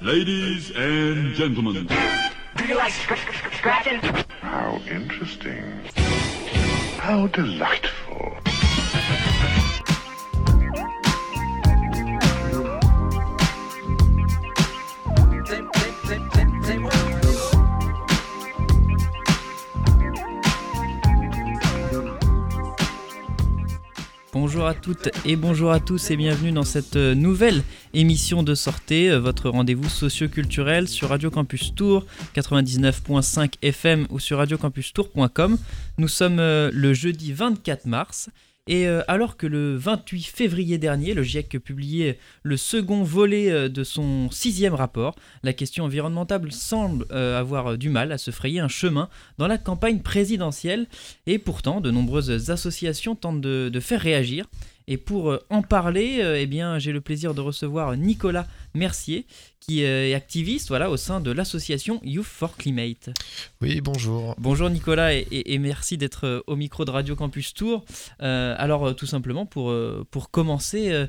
Ladies and gentlemen. Do you like scr- scr- scratching? How interesting. How delightful. Bonjour à toutes et bonjour à tous et bienvenue dans cette euh, nouvelle émission de Sortez, euh, votre rendez-vous socio-culturel sur Radio Campus Tour 99.5 FM ou sur radiocampustour.com. Nous sommes euh, le jeudi 24 mars et euh, alors que le 28 février dernier, le GIEC publiait le second volet euh, de son sixième rapport, la question environnementale semble euh, avoir du mal à se frayer un chemin dans la campagne présidentielle et pourtant de nombreuses associations tentent de, de faire réagir. Et pour euh, en parler, euh, eh bien, j'ai le plaisir de recevoir Nicolas Mercier, qui euh, est activiste voilà, au sein de l'association Youth for Climate. Oui, bonjour. Bonjour Nicolas et, merci d'être au micro de Radio Campus Tour. Euh, alors tout simplement pour, pour commencer, euh,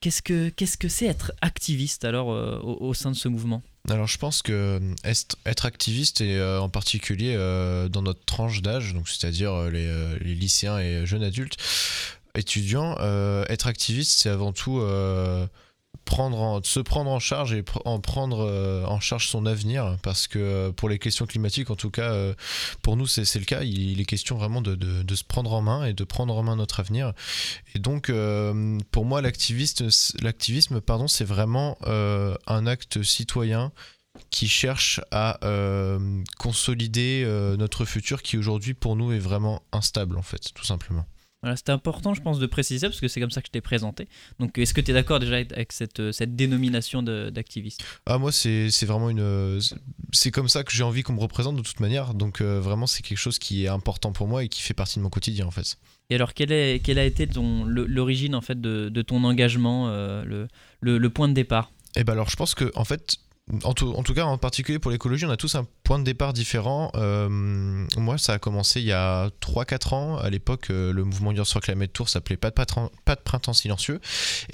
qu'est-ce que qu'est-ce que c'est être activiste alors euh, au, au sein de ce mouvement? Alors je pense que être, activiste et euh, en particulier euh, dans notre tranche d'âge, donc c'est-à-dire les, les lycéens et jeunes adultes, étudiants, euh, être activiste c'est avant tout euh, prendre en- se prendre en charge et en prendre euh, en charge son avenir. Parce que pour les questions climatiques en tout cas pour nous c'est le cas. Il, est question vraiment de, se prendre en main et de prendre en main notre avenir. Et donc pour moi l'activisme pardon c'est vraiment un acte citoyen qui cherche à consolider notre futur qui aujourd'hui pour nous est vraiment instable en fait tout simplement Voilà, C'était important je pense de préciser parce que c'est comme ça que je t'ai présenté. Donc est-ce que tu es d'accord déjà avec cette, euh, cette dénomination d'activiste? Ah moi c'est c'est vraiment une euh, c'est- comme ça que j'ai envie qu'on me représente de toute manière donc euh, vraiment c'est quelque chose qui est important pour moi et qui fait partie de mon quotidien en fait. Et alors quelle, est, quelle a été l'origine en fait de, de ton engagement, euh, le, le, le point de départ? Et ben alors je pense que en fait en tout, cas en particulier pour l'écologie on a tous un point de départ différent. Euh, moi ça a commencé il y a 3-4 ans. À l'époque euh, le mouvement Youth for Climate Tour s'appelait pas de, printemps silencieux.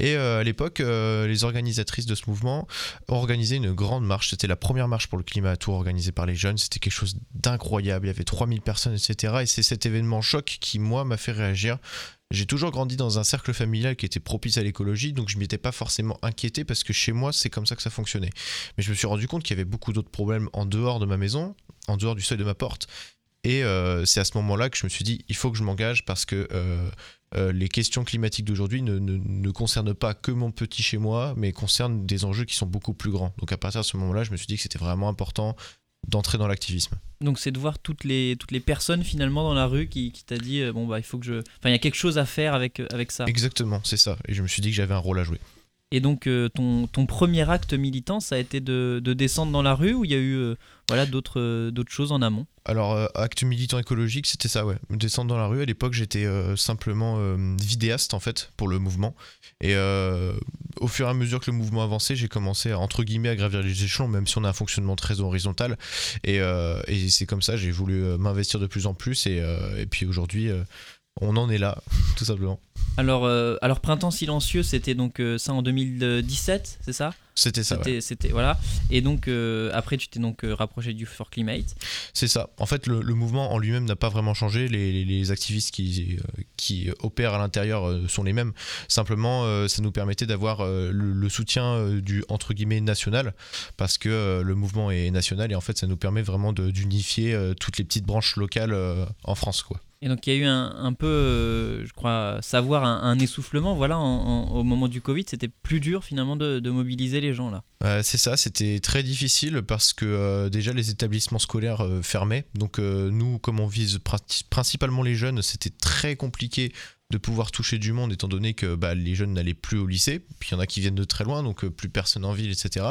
Et euh, à l'époque les organisatrices de ce mouvement ont organisé une grande marche. C'était la première marche pour le climat à Tours organisée par les jeunes. C'était quelque chose d'incroyable. Il y avait 3000 personnes etc et c'est cet événement choc qui moi m'a fait réagir j'ai toujours grandi dans un cercle familial qui était propice à l'écologie, donc je m'étais pas forcément inquiété parce que chez moi c'est comme ça que ça fonctionnait. Mais je me suis rendu compte qu'il y avait beaucoup d'autres problèmes en dehors de ma maison, en dehors du seuil de ma porte. Et euh, c'est à ce moment-là que je me suis dit, il faut que je m'engage parce que euh, euh, les questions climatiques d'aujourd'hui ne- ne concernent pas que mon petit chez moi, mais concernent des enjeux qui sont beaucoup plus grands. Donc à partir de ce moment-là, je me suis dit que c'était vraiment important d'entrer dans l'activisme. Donc c'est de voir toutes les, toutes les personnes finalement dans la rue qui, qui t'a dit euh, bon bah il faut que je... Enfin il y a quelque chose à faire avec, euh, avec ça. Exactement, c'est ça. Et je me suis dit que j'avais un rôle à jouer. Et donc euh, ton, ton premier acte militant ça a été de, de descendre dans la rue ou il y a eu voilà, d'autres euh, d'autres choses en amont Alors, euh, acte militant écologique, c'était ça, ouais. Descendre dans la rue. À l'époque, j'étais euh, simplement vidéaste, en fait, pour le mouvement. Et au fur et à mesure que le mouvement avançait, j'ai commencé, entre guillemets, à gravir les échelons, même si on a un fonctionnement très horizontal. Et, c'est comme ça, j'ai voulu m'investir de plus en plus. Et, puis aujourd'hui, on en est là, tout simplement. alors, euh, alors Printemps Silencieux c'était donc euh, ça en 2017 c'est ça? C'était ça, ouais. C'était c'était- voilà. Et donc euh, après tu t'es donc rapproché du For Climate. C'est ça. En fait, le, le mouvement en lui-même n'a pas vraiment changé. Les, les- les activistes qui, qui opèrent à l'intérieur sont les mêmes. Simplement, ça nous permettait d'avoir le, le soutien du entre guillemets national, parce que le mouvement est national et en fait, ça nous permet vraiment d'unifier toutes les petites branches locales en France, quoi. Et donc il y a eu un, peu, euh, je crois, savoir un, essoufflement. Voilà, au moment du Covid, c'était plus dur finalement de, mobiliser les gens là. Euh, c'est ça, c'était très difficile parce que euh, déjà les établissements scolaires fermaient. Donc nous, comme on vise prin- principalement les jeunes, c'était très compliqué de pouvoir toucher du monde étant donné que bah, les jeunes n'allaient plus au lycée. Puis il y en a qui viennent de très loin, donc plus personne en ville, etc.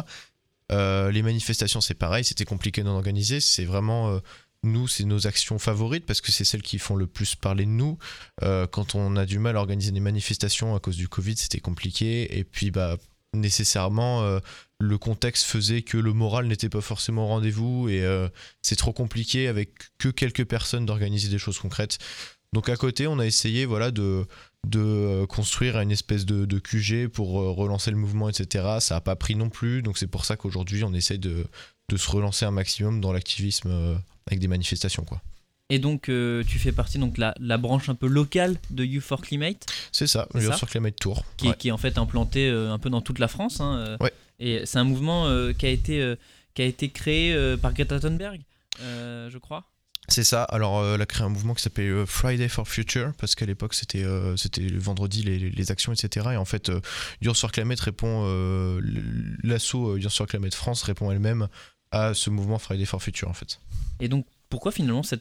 Les manifestations, c'est pareil, c'était compliqué d'en organiser. C'est vraiment nous, c'est nos actions favorites parce que c'est celles qui font le plus parler de nous. Euh, quand on a du mal à organiser des manifestations à cause du Covid, c'était compliqué. Et puis, bah, nécessairement, euh, le contexte faisait que le moral n'était pas forcément au rendez-vous et euh, c'est trop compliqué avec que quelques personnes d'organiser des choses concrètes. Donc à côté, on a essayé voilà de construire une espèce de, QG pour relancer le mouvement, etc. Ça n'a pas pris non plus, donc c'est pour ça qu'aujourd'hui on essaie de, de se relancer un maximum dans l'activisme avec des manifestations. quoi. Et donc, euh, tu fais partie donc la, la branche un peu locale de You for Climate, C'est ça, le ça sur Climate Tour. qui, Ouais. est, qui est en fait implanté euh, un peu dans toute la France. hein, euh. Ouais. Et c'est un mouvement qui, a été, qui a été créé par Greta Thunberg, je crois. C'est ça. Alors, elle a créé un mouvement qui s'appelait Friday for Future, parce qu'à l'époque, c'était euh, c'était le vendredi les, les actions, etc. Et en fait, euh, Youth for Climate répond, euh, l'assaut Youth for Climate France répond elle-même à ce mouvement Friday for Future, en fait. Et donc, pourquoi finalement tu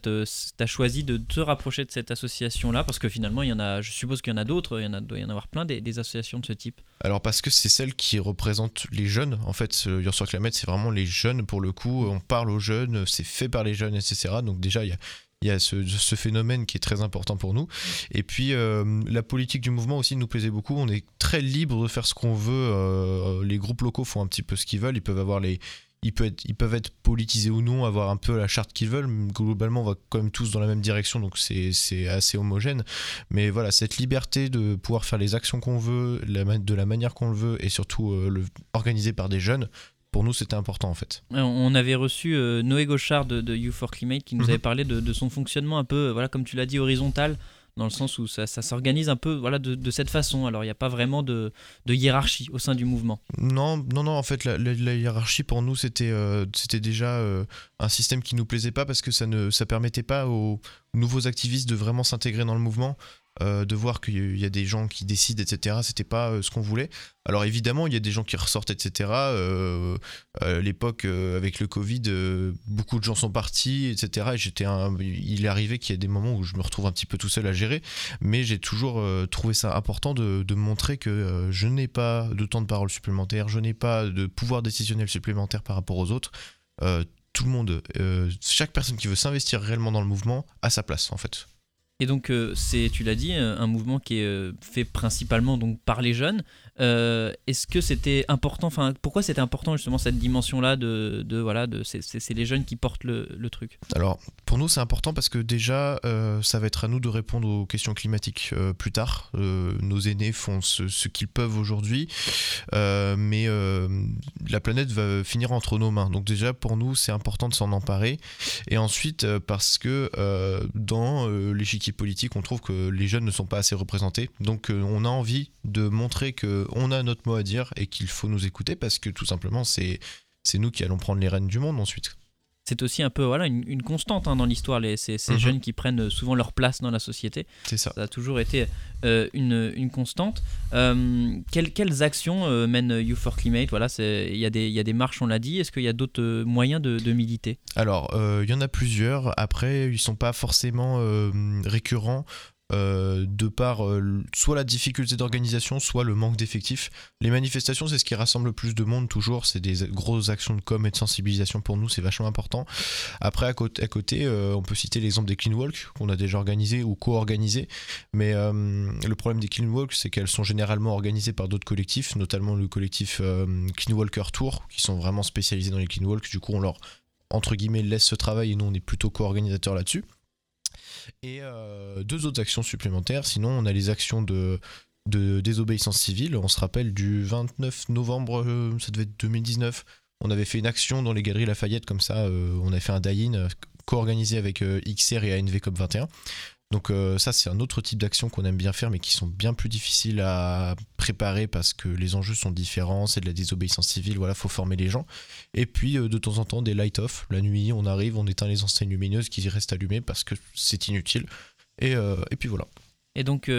as choisi de te rapprocher de cette association-là? Parce que finalement, il y en a, je suppose qu'il y en a d'autres, il y en a, doit y en avoir plein des, des associations de ce type. Alors, parce que c'est celle qui représente les jeunes. En fait, Youth for Climate, c'est vraiment les jeunes pour le coup. On parle aux jeunes, c'est fait par les jeunes, etc. Donc, déjà, il y a. Il y a ce, ce phénomène qui est très important pour nous. Et puis, euh, la politique du mouvement aussi nous plaisait beaucoup. On est très libre de faire ce qu'on veut. Euh, les groupes locaux font un petit peu ce qu'ils veulent. Ils peuvent avoir les. Ils peuvent, être, ils peuvent être politisés ou non, avoir un peu la charte qu'ils veulent. Globalement, on va quand même tous dans la même direction, donc c'est assez homogène. Mais voilà, cette liberté de pouvoir faire les actions qu'on veut, de la manière qu'on le veut, et surtout euh, le, organisé par des jeunes, pour nous, c'était important en fait. Euh, On avait reçu euh, Noé Gauchard de, de You for Climate qui nous Mhm. avait parlé de, de son fonctionnement un peu, euh, voilà, comme tu l'as dit, horizontal, dans le sens où ça, s'organise un peu voilà, de, cette façon. Alors, il n'y a pas vraiment de, hiérarchie au sein du mouvement. Non, non, non, en fait, la, hiérarchie pour nous, c'était euh, c'était déjà euh, un système qui nous plaisait pas parce que ça ne ça permettait pas aux nouveaux activistes de vraiment s'intégrer dans le mouvement, euh, de voir qu'il y a des gens qui décident, etc. C'était pas euh, ce qu'on voulait. Alors évidemment, il y a des gens qui ressortent, etc. Euh, l'époque, avec le Covid, beaucoup de gens sont partis, etc. Et j'étais un... il est arrivé qu'il y a des moments où je me retrouve un petit peu tout seul à gérer, mais j'ai toujours trouvé ça important de, montrer que je n'ai pas de temps de parole supplémentaire, je n'ai pas de pouvoir décisionnel supplémentaire par rapport aux autres. Tout le monde, chaque personne qui veut s'investir réellement dans le mouvement a sa place en fait. Et donc, euh, c'est, tu l'as dit, euh, un mouvement qui est euh, fait principalement donc, par les jeunes. Euh, Est-ce que c'était important, enfin, pourquoi c'était important justement cette dimension-là de, de voilà, de, c'est, les jeunes qui portent le, le truc? Alors, pour nous, c'est important parce que déjà, euh, ça va être à nous de répondre aux questions climatiques euh, plus tard. Nos aînés font ce, ce qu'ils peuvent aujourd'hui, mais la planète va finir entre nos mains. Donc déjà, pour nous, c'est important de s'en emparer. Et ensuite, parce que dans l'échiquier politique, on trouve que les jeunes ne sont pas assez représentés. Donc, on a envie de montrer que on a notre mot à dire et qu'il faut nous écouter parce que tout simplement, c'est c'est nous qui allons prendre les rênes du monde ensuite. C'est aussi un peu voilà, une, une constante hein, dans l'histoire, les, ces, ces Mhm. jeunes qui prennent euh, souvent leur place dans la société. C'est ça. Ça a toujours été euh, une, une constante. Euh, quelles, quelles actions euh, mène You for Climate? Voilà, c'est- Il y, a des- il y a des marches, on l'a dit. Est-ce qu'il y a d'autres moyens de, de militer? Alors, il y en a plusieurs. Après, ils sont pas forcément récurrents. Euh, de par euh, soit la difficulté d'organisation, soit le manque d'effectifs. Les manifestations, c'est ce qui rassemble le plus de monde toujours. C'est des grosses actions de com et de sensibilisation pour nous, c'est vachement important. Après, à côté, euh, on peut citer l'exemple des Clean Walk qu'on a déjà organisé ou co-organisé. Mais le problème des Clean Walk, c'est qu'elles sont généralement organisées par d'autres collectifs, notamment le collectif Clean Walker Tour, qui sont vraiment spécialisés dans les Clean Walk. Du coup, on leur entre guillemets laisse ce travail et nous on est plutôt co-organisateur là-dessus. Et euh, deux autres actions supplémentaires, sinon on a les actions de, désobéissance civile. On se rappelle du 29 novembre, euh, ça devait être 2019, on avait fait une action dans les galeries Lafayette comme ça, euh, on avait fait un die-in co-organisé avec XR et ANV COP21. Donc euh, ça c'est un autre type d'action qu'on aime bien faire mais qui sont bien plus difficiles à préparer parce que les enjeux sont différents, c'est de la désobéissance civile, voilà, faut former les gens. Et puis euh, de temps en temps des light-off, la nuit on arrive, on éteint les enseignes lumineuses qui restent allumées parce que c'est inutile. Et, euh, et puis voilà. Et donc,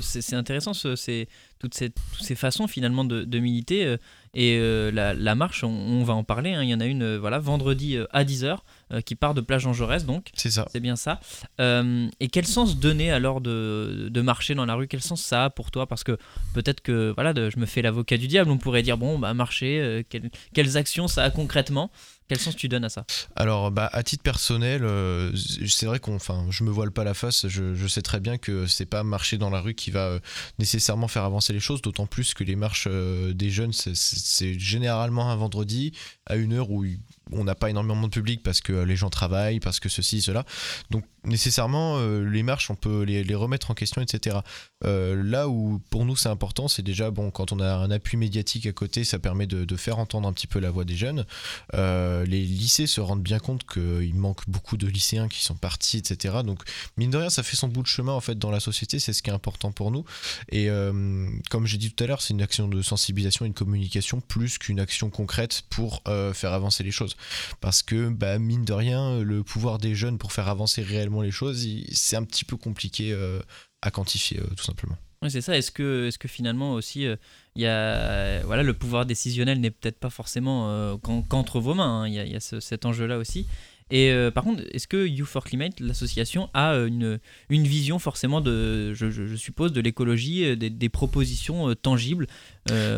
c'est intéressant, toutes ces, toutes ces façons finalement de, de militer. Et euh, la, la marche, on, on va en parler. hein, il y en a une euh, voilà, vendredi euh, à 10h qui part de Plage en Jaurès, donc. C'est ça. C'est bien ça. Et quel sens donner alors de, de marcher dans la rue? Quel sens ça a pour toi? Parce que peut-être que voilà, de- je me fais l'avocat du diable. On pourrait dire bon, bah marcher. quel- quelles actions ça a concrètement? Quel sens tu donnes à ça? Alors, bah, à titre personnel, euh, c'est vrai qu'on, je me voile pas la face. Je, sais très bien que c'est pas marcher dans la rue qui va euh, nécessairement faire avancer les choses. D'autant plus que les marches euh, des jeunes, c'est- généralement un vendredi à une heure où on n'a pas énormément de public parce que les gens travaillent, parce que ceci, cela. Donc nécessairement, euh, les marches, on peut les, remettre en question, etc. Euh, là où pour nous c'est important, c'est déjà bon quand on a un appui médiatique à côté, ça permet de, faire entendre un petit peu la voix des jeunes. Euh, les lycées se rendent bien compte qu'il manque beaucoup de lycéens qui sont partis, etc. Donc mine de rien, ça fait son bout de chemin en fait dans la société, c'est ce qui est important pour nous. Et euh, comme j'ai dit tout à l'heure, c'est une action de sensibilisation de communication plus qu'une action concrète pour euh, faire avancer les choses. Parce que bah, mine de rien, le pouvoir des jeunes pour faire avancer réellement les choses, c'est un petit peu compliqué euh, à quantifier euh, tout simplement. Ouais, c'est ça. Est-ce que, est que finalement aussi, euh, il y a, voilà, le pouvoir décisionnel n'est peut-être pas forcément qu'en- qu'entre vos mains. hein. Il y y a ce- cet enjeu-là aussi. Et euh, par contre, est-ce que You for Climate, l'association, a euh, une, une vision forcément de, je, suppose, de l'écologie, euh, des, propositions tangibles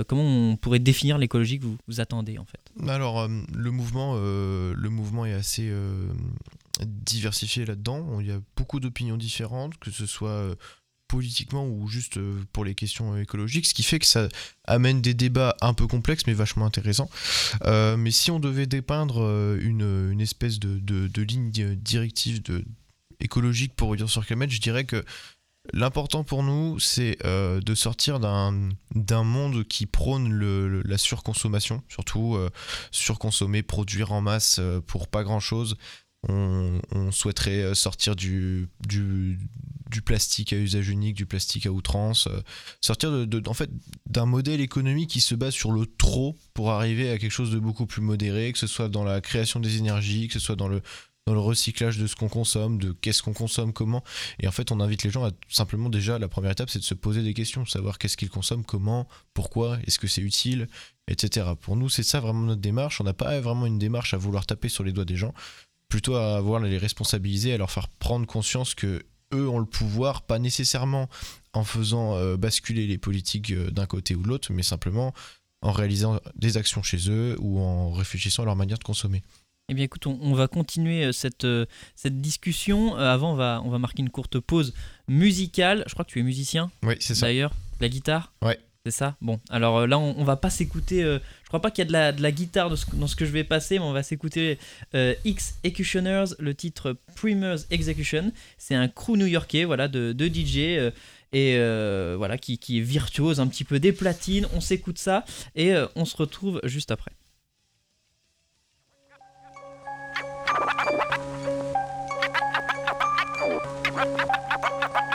Comment on pourrait définir l'écologie que vous, vous attendez en fait? Alors, euh, le, mouvement, le mouvement est assez diversifié là-dedans. Il y a beaucoup d'opinions différentes, que ce soit politiquement ou juste euh, pour les questions euh, écologiques, ce qui fait que ça amène des débats un peu complexes mais vachement intéressants. Euh, mais si on devait dépeindre une, une espèce de, de- ligne directive de, écologique pour dire sur Climate, je dirais que L'important pour nous, c'est de sortir d'un monde qui prône le- la surconsommation, surtout surconsommer, produire en masse pour pas grand-chose. On, souhaiterait euh, sortir du, du, plastique à usage unique, du plastique à outrance, euh, sortir de- en fait, d'un modèle économique qui se base sur le trop pour arriver à quelque chose de beaucoup plus modéré, que ce soit dans la création des énergies, que ce soit dans le, dans le recyclage de ce qu'on consomme, de qu'est-ce qu'on consomme, comment. Et en fait, on invite les gens à simplement déjà, la première étape, c'est de se poser des questions, savoir qu'est-ce qu'ils consomment, comment, pourquoi, est-ce que c'est utile, etc. Pour nous, c'est ça vraiment notre démarche. On n'a pas vraiment une démarche à vouloir taper sur les doigts des gens, plutôt à vouloir les responsabiliser, à leur faire prendre conscience que eux ont le pouvoir, pas nécessairement en faisant euh, basculer les politiques euh, d'un côté ou de l'autre, mais simplement en réalisant des actions chez eux ou en réfléchissant à leur manière de consommer. Eh bien écoute, on, on va continuer euh, cette, euh, cette discussion. Avant, on va, on va marquer une courte pause musicale. Je crois que tu es musicien Oui, c'est ça. d'ailleurs. La guitare Ouais. C'est ça Bon, alors euh, là, on, va pas s'écouter. euh, je crois pas qu'il y a de la, guitare dans ce, dans ce que je vais passer, mais on va s'écouter euh, X-Ecutioners, le titre Premier's Execution. C'est un crew new-yorkais voilà, de, DJ. euh, et voilà, qui, qui est virtuose, un petit peu des platines. On s'écoute ça et on se retrouve juste après.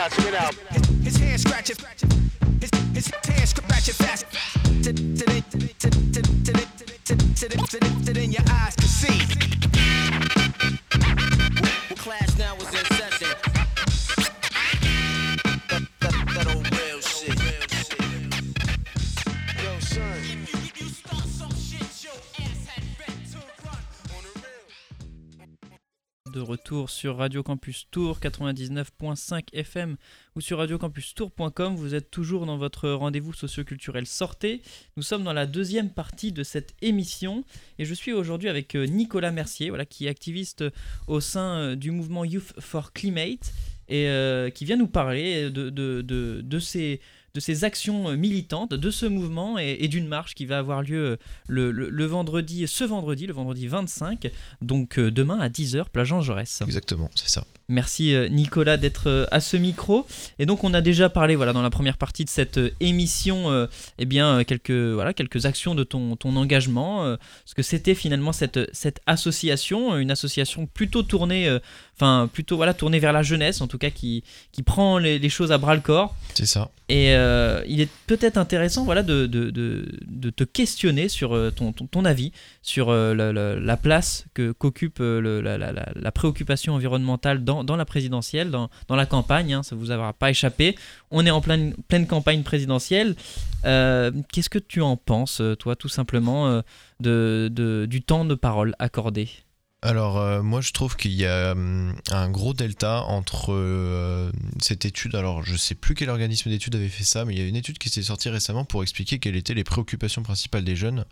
out, spit out. Sur Radio Campus Tour 99.5 FM ou sur radiocampustour.com. Vous êtes toujours dans votre rendez-vous socioculturel Sortez. Nous sommes dans la deuxième partie de cette émission et je suis aujourd'hui avec euh, Nicolas Mercier, voilà, qui est activiste au sein euh, du mouvement Youth for Climate et euh, qui vient nous parler de, de, de, de ces de ces actions euh, militantes, de ce mouvement et, et d'une marche qui va avoir lieu euh, le, le- le vendredi, ce vendredi, le vendredi 25, donc euh, demain à 10h, plage Jean Jaurès. Exactement, c'est ça. Merci Nicolas d'être à ce micro. Et donc on a déjà parlé voilà dans la première partie de cette émission euh, eh bien quelques voilà quelques actions de ton, ton engagement euh, ce que c'était finalement cette cette association, une association plutôt tournée euh, enfin plutôt voilà tournée vers la jeunesse en tout cas qui qui prend les, les choses à bras le corps C'est ça. et euh, il est peut-être intéressant voilà, de, de, de, de te questionner sur euh, ton, ton, ton avis sur euh, la, la- la place que, qu'occupe le- la, préoccupation environnementale dans, dans la présidentielle, dans, dans la campagne. hein, ça vous aura pas échappé. On est en pleine, pleine campagne présidentielle. Euh, qu'est-ce que tu en penses, toi, tout simplement, de, de- du temps de parole accordé? Alors euh, moi je trouve qu'il y a hum, un gros delta entre euh, cette étude, alors je sais plus quel organisme d'études avait fait ça, mais il y a une étude qui s'est sortie récemment pour expliquer quelles étaient les préoccupations principales des jeunes.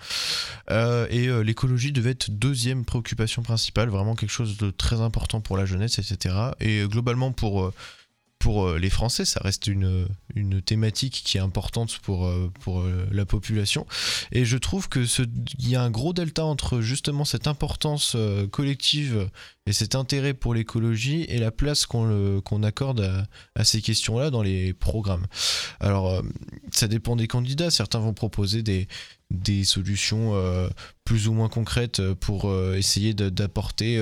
Euh, et l'écologie devait être deuxième préoccupation principale, vraiment quelque chose de très important pour la jeunesse, etc. Et globalement pour... pour euh, les Français, ça reste une, une thématique qui est importante pour, euh, pour euh, la population. Et je trouve que ce- il y a un gros delta entre justement cette importance collective et cet intérêt pour l'écologie et la place qu'on qu'on accorde à, à ces questions-là dans les programmes. Alors, ça dépend des candidats. Certains vont proposer des, des solutions plus ou moins concrètes pour essayer d'apporter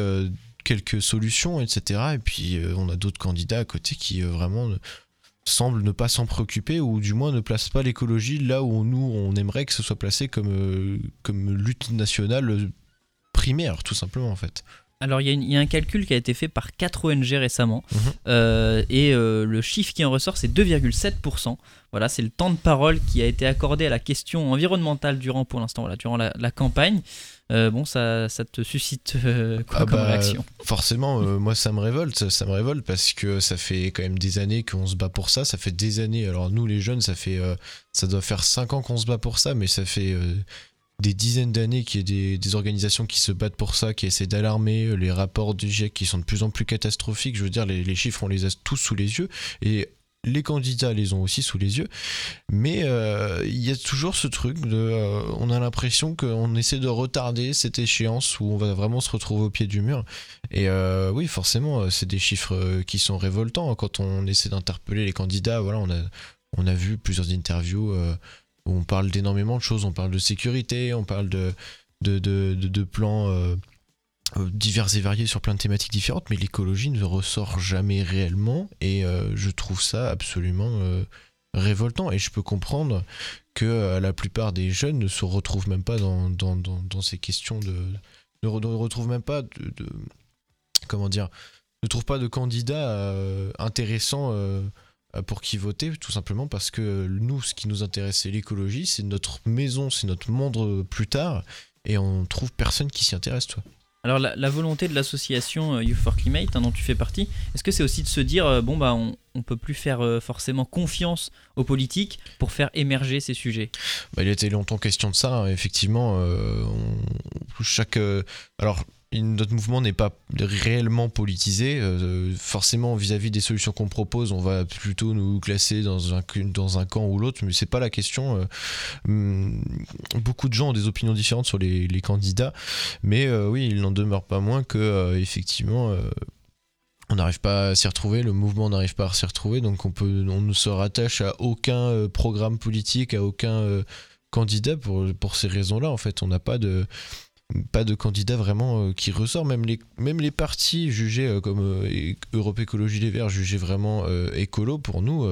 quelques solutions, etc. Et puis, euh, on a d'autres candidats à côté qui euh, vraiment semblent ne pas s'en préoccuper ou du moins ne placent pas l'écologie là où nous, on aimerait que ce soit placé comme, euh, comme lutte nationale primaire, tout simplement, en fait. Alors, il y, a y un calcul qui a été fait par 4 ONG récemment, Mhm. euh, et euh, le chiffre qui en ressort, c'est 2,7%. Voilà, c'est le temps de parole qui a été accordé à la question environnementale durant, pour l'instant, voilà, durant la, la campagne. Euh, bon, ça, ça te suscite euh, quoi Ah comme bah, réaction? Forcément, euh, moi ça me révolte, ça me révolte parce que ça fait quand même des années qu'on se bat pour ça, ça fait des années. Alors nous les jeunes, ça fait, ça doit faire 5 ans qu'on se bat pour ça, mais ça fait des dizaines d'années qu'il y a des, organisations qui se battent pour ça, qui essaient d'alarmer, euh, les rapports du GIEC qui sont de plus en plus catastrophiques. Je veux dire, les, chiffres on les a tous sous les yeux et les candidats les ont aussi sous les yeux, mais euh, il y a toujours ce truc de, euh, on a l'impression qu'on essaie de retarder cette échéance où on va vraiment se retrouver au pied du mur. Et oui, forcément, c'est des chiffres qui sont révoltants quand on essaie d'interpeller les candidats. Voilà, on a, on a vu plusieurs interviews on parle d'énormément de choses. On parle de sécurité, on parle de, de, plans euh, euh, divers et variés sur plein de thématiques différentes, mais l'écologie ne ressort jamais réellement. Et euh, je trouve ça absolument révoltant. Et je peux comprendre que la plupart des jeunes ne se retrouvent même pas dans, ces questions de. ne, re- ne retrouvent même pas de- comment dire, ne trouvent pas de candidat intéressant euh, euh, pour qui voter, tout simplement parce que nous, ce qui nous intéresse, c'est l'écologie, c'est notre maison, c'est notre monde euh, plus tard, et on trouve personne qui s'y intéresse, toi. Alors la, la volonté de l'association euh, Youth for Climate, hein, dont tu fais partie, est-ce que c'est aussi de se dire, euh, bon bah on, on peut plus faire euh, forcément confiance aux politiques pour faire émerger ces sujets? Bah, il était longtemps question de ça, hein, effectivement. euh, on- chaque, euh, alors, notre mouvement n'est pas réellement politisé. euh, forcément, vis-à-vis des solutions qu'on propose, on va plutôt nous classer dans un, camp ou l'autre, mais c'est pas la question. euh, hum, beaucoup de gens ont des opinions différentes sur les, candidats, mais euh, oui, il n'en demeure pas moins que, effectivement, on n'arrive pas à s'y retrouver, le mouvement n'arrive pas à s'y retrouver, donc on, ne se rattache à aucun programme politique, à aucun candidat pour, pour ces raisons-là. En fait, on n'a pas de, pas de candidat vraiment euh, qui ressort. Même les, même les partis jugés euh, comme euh, Europe Écologie Les Verts, jugés vraiment écolo, pour nous,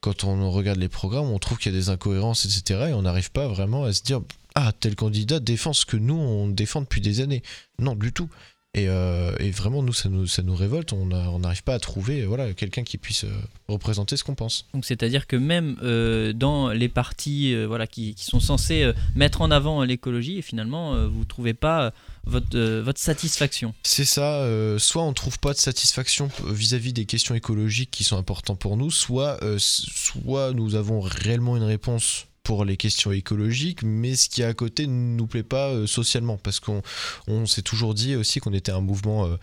quand on regarde les programmes, on trouve qu'il y a des incohérences, etc. Et on n'arrive pas vraiment à se dire Ah, tel candidat défend ce que nous, on défend depuis des années. Non, du tout. Et, euh, et vraiment, nous ça, nous, ça nous révolte. On n'arrive pas à trouver voilà, quelqu'un qui puisse euh, représenter ce qu'on pense. Donc c'est-à-dire que même euh, dans les partis euh, voilà, qui, qui sont censés mettre en avant l'écologie, et finalement vous trouvez pas votre, votre satisfaction. C'est ça, soit on trouve pas de satisfaction vis-à-vis des questions écologiques qui sont importantes pour nous, soit, soit nous avons réellement une réponse pour les questions écologiques, mais ce qui est à côté ne nous plaît pas euh, socialement, parce qu'on on s'est toujours dit aussi qu'on était un mouvement euh,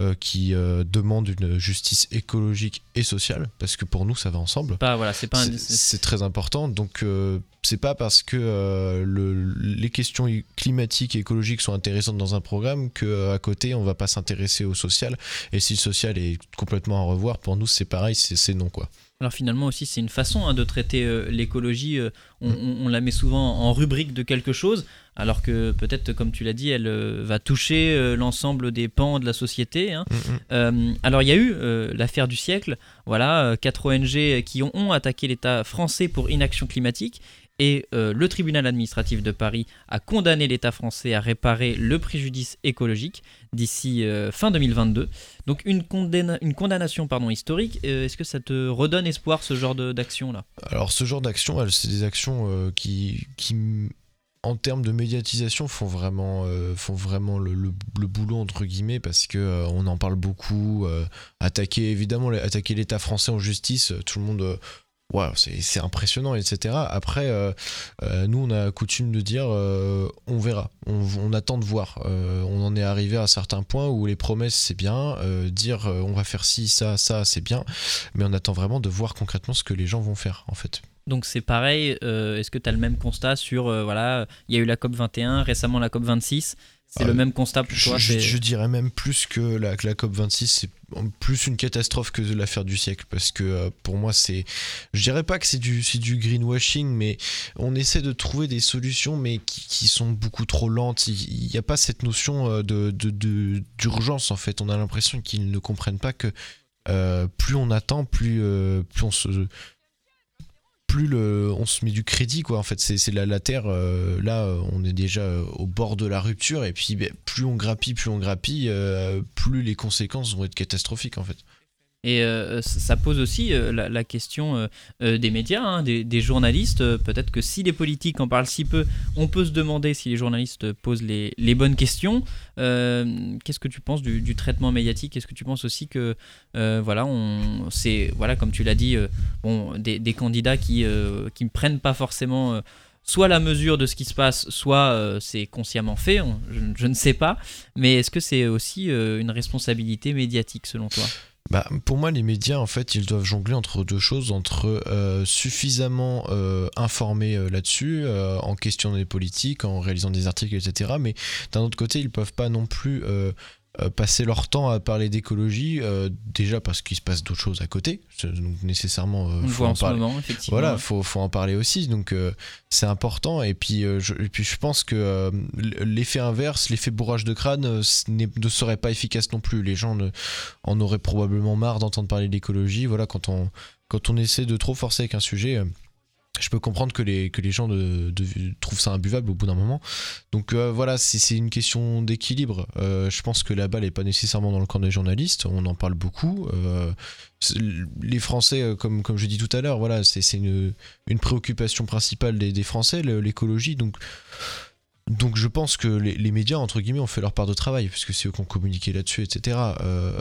euh, qui euh, demande une justice écologique et sociale, parce que pour nous ça va ensemble. Pas voilà, c'est pas un- C'est- C'est très important. Donc, euh, c'est pas parce que euh, le- les questions climatiques et écologiques sont intéressantes dans un programme que à côté on va pas s'intéresser au social. Et si le social est complètement à revoir, pour nous c'est pareil, c'est non quoi. Alors finalement aussi c'est une façon hein, de traiter euh, l'écologie, euh, on, on- on la met souvent en rubrique de quelque chose, alors que peut-être comme tu l'as dit, elle euh, va toucher l'ensemble des pans de la société. hein. Mm, mm. Alors il y a eu l'affaire du siècle, voilà, quatre ONG qui ont, ont attaqué l'État français pour inaction climatique. Et euh, le tribunal administratif de Paris a condamné l'État français à réparer le préjudice écologique d'ici euh, fin 2022. Donc une, condamna- une condamnation pardon, historique. Euh, Est-ce que ça te redonne espoir ce genre d'action-là? Alors ce genre d'action, c'est des actions qui, en termes de médiatisation, font vraiment, font vraiment le, boulot entre guillemets parce que euh, on en parle beaucoup. attaquer évidemment, attaquer l'État français en justice, tout le monde. C'est impressionnant, etc. Après, euh, euh, nous, on a coutume de dire euh, on verra, on, attend de voir. On en est arrivé à un certain point où les promesses, c'est bien, dire on va faire ci, ça, ça, c'est bien, mais on attend vraiment de voir concrètement ce que les gens vont faire, en fait. Donc c'est pareil, est-ce que tu as le même constat sur, voilà, il y a eu la COP 21, récemment la COP 26, c'est Ah, le même constat pour Je, toi je- je dirais même plus que la, que la COP26, c'est plus une catastrophe que l'affaire du siècle. Parce que euh, pour moi, c'est. Je dirais pas que c'est du, c'est du greenwashing, mais on essaie de trouver des solutions, mais qui, qui sont beaucoup trop lentes. Il n'y a pas cette notion euh, de, d'urgence, en fait. On a l'impression qu'ils ne comprennent pas que euh, plus on attend, plus, euh, plus on se plus on se met du crédit quoi en fait. C'est la, terre euh, là on est déjà euh, au bord de la rupture et puis ben, plus on grappille plus on grappille euh, plus les conséquences vont être catastrophiques en fait Et euh, ça pose aussi euh, la, la question euh, des médias, hein, des, journalistes. Peut-être que si les politiques en parlent si peu, on peut se demander si les journalistes posent les, bonnes questions. Qu'est-ce que tu penses du, traitement médiatique? Est-ce que tu penses aussi que, voilà, c'est, voilà, comme tu l'as dit, bon, des, candidats qui ne prennent pas forcément. Soit la mesure de ce qui se passe, soit c'est consciemment fait, je, ne sais pas. Mais est-ce que c'est aussi une responsabilité médiatique selon toi? Bah, pour moi, les médias, en fait, ils doivent jongler entre deux choses, entre euh, suffisamment euh, informés euh, là-dessus, en questionnant les politiques, en réalisant des articles, etc. Mais d'un autre côté, ils peuvent pas non plus passer leur temps à parler d'écologie, euh, déjà parce qu'il se passe d'autres choses à côté, donc nécessairement, euh, faut en parler. moment. Voilà, faut, faut en parler aussi, donc euh, c'est important. Et puis, euh, je, et puis je pense que euh, l'effet inverse, l'effet bourrage de crâne, euh, ne serait pas efficace non plus. Les gens ne, en auraient probablement marre d'entendre parler d'écologie. Voilà, quand on, quand on essaie de trop forcer avec un sujet, euh, je peux comprendre que les, que les gens de, trouvent ça imbuvable au bout d'un moment. Donc euh, voilà, c'est une question d'équilibre. Euh, je pense que la balle n'est pas nécessairement dans le camp des journalistes, on en parle beaucoup. Euh, les Français, comme, comme je dis tout à l'heure, voilà, c'est une, une préoccupation principale des, Français, l'écologie. Donc, donc je pense que les, médias, entre guillemets, ont fait leur part de travail, puisque c'est eux qui ont communiqué là-dessus, etc.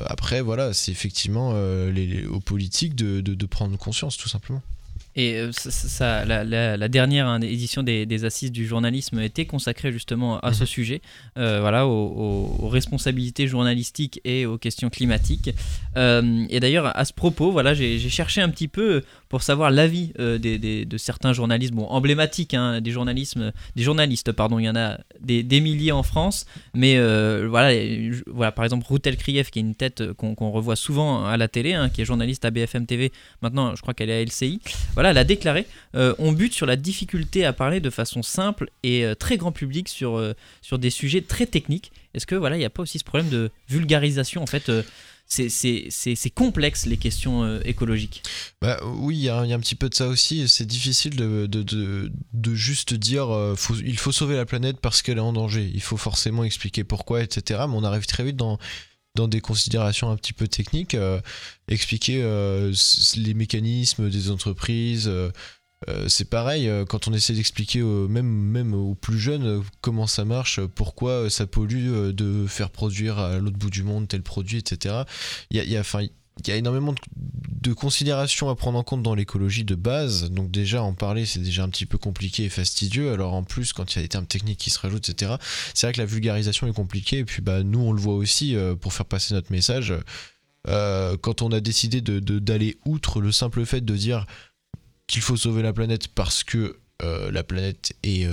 Après, voilà, c'est effectivement aux politiques de- de prendre conscience, tout simplement. Et euh, ça- la, la- la dernière hein, édition des, des assises du journalisme était consacrée justement à ce sujet, euh, voilà, aux, aux- aux responsabilités journalistiques et aux questions climatiques. Euh, et d'ailleurs, à ce propos, voilà, j'ai cherché un petit peu pour savoir l'avis euh, des, des- de certains journalistes, bon, emblématiques, hein, des, journalismes, des journalistes, pardon, il y en a des, milliers en France, mais voilà, voilà, par exemple, Routel Krief, qui est une tête qu'on revoit souvent à la télé, hein, qui est journaliste à BFM TV, maintenant je crois qu'elle est à LCI, voilà, elle a déclaré euh, On bute sur la difficulté à parler de façon simple et euh, très grand public sur, euh, sur des sujets très techniques. Est-ce que voilà, il n'y a pas aussi ce problème de vulgarisation En fait, c'est- complexe les questions écologiques? Bah, oui, il y, a un il y a un petit peu de ça aussi. C'est difficile de, de, de, de juste dire euh, faut- il faut sauver la planète parce qu'elle est en danger. Il faut forcément expliquer pourquoi, etc. Mais on arrive très vite dans, dans des considérations un petit peu techniques. euh, expliquer euh, les mécanismes des entreprises. euh, c'est pareil, quand on essaie d'expliquer même, même aux plus jeunes comment ça marche, pourquoi ça pollue de faire produire à l'autre bout du monde tel produit, etc. Il y y il y a énormément de, considérations à prendre en compte dans l'écologie de base. Donc déjà, en parler, c'est déjà un petit peu compliqué et fastidieux. Alors en plus, quand il y a des termes techniques qui se rajoutent, etc., c'est vrai que la vulgarisation est compliquée. Et puis bah, nous, on le voit aussi euh, pour faire passer notre message. Euh, quand on a décidé d'aller outre le simple fait de dire qu'il faut sauver la planète parce que euh, la planète est,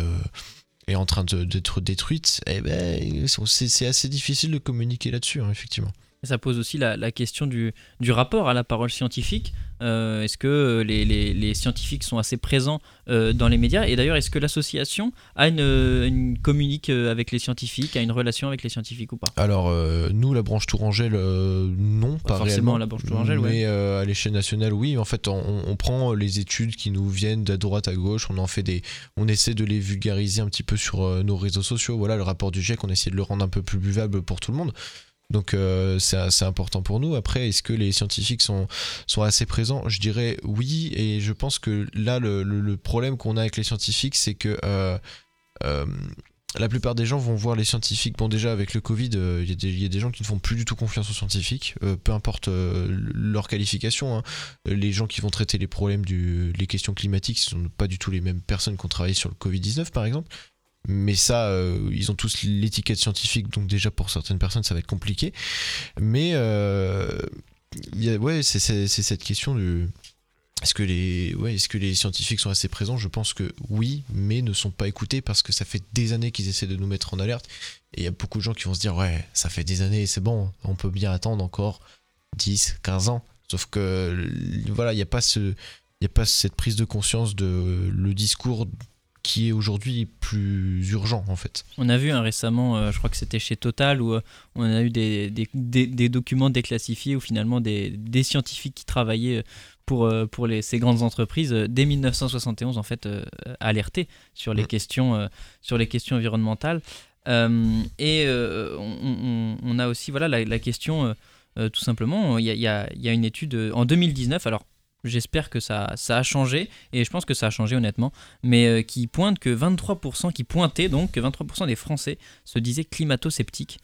est en train d'être détruite, eh ben, c'est assez difficile de communiquer là-dessus, hein, effectivement. Ça pose aussi la, la question du, du rapport à la parole scientifique. Euh, est-ce que euh, les, les- les scientifiques sont assez présents euh, dans les médias? Et d'ailleurs, est-ce que l'association a une, une communique avec les scientifiques, a une relation avec les scientifiques ou pas? Alors, euh, nous, la branche Tourangelle, non, pas, forcément réellement. la branche Tourangelle. Mais à l'échelle nationale, oui. En fait, on, on prend les études qui nous viennent de droite à gauche, on en fait des, on essaie de les vulgariser un petit peu sur nos réseaux sociaux. Voilà, le rapport du GIEC, on essaie de le rendre un peu plus buvable pour tout le monde. Donc euh, c'est important pour nous. Après, est-ce que les scientifiques sont, assez présents? Je dirais oui, et je pense que là, le, problème qu'on a avec les scientifiques, c'est que euh, euh, la plupart des gens vont voir les scientifiques. Bon, déjà avec le Covid, il y, a des- gens qui ne font plus du tout confiance aux scientifiques, peu importe leur qualification. hein. Les gens qui vont traiter les problèmes du, les questions climatiques, ce sont pas du tout les mêmes personnes qui ont travaillé sur le Covid-19, par exemple. Mais ça, euh, ils ont tous l'étiquette scientifique, donc déjà pour certaines personnes, ça va être compliqué. Mais euh, ouais, c'est cette question du. Est-ce que, les, ouais, est-ce que les scientifiques sont assez présents? Je pense que oui, mais ne sont pas écoutés parce que ça fait des années qu'ils essaient de nous mettre en alerte. Et il y a beaucoup de gens qui vont se dire Ouais, ça fait des années, c'est bon, on peut bien attendre encore 10, 15 ans. Sauf que voilà, il n'y a, pas a pas cette prise de conscience de le discours qui est aujourd'hui plus urgent en fait. On a vu hein, récemment, euh, je crois que c'était chez Total, où euh, on a eu des, des- des- des documents déclassifiés où finalement des, scientifiques qui travaillaient pour, euh, pour les, ces grandes entreprises, dès 1971 en fait, euh, sur les, Mm. questions, sur les questions environnementales. Et on, on- on a aussi voilà, la, la question, tout simplement, il y a, y a- il y a une étude en 2019, alors j'espère que ça, ça a changé, et je pense que ça a changé honnêtement, mais euh, qui pointe que 23%, qui pointait donc que 23% des Français se disaient climato-sceptiques.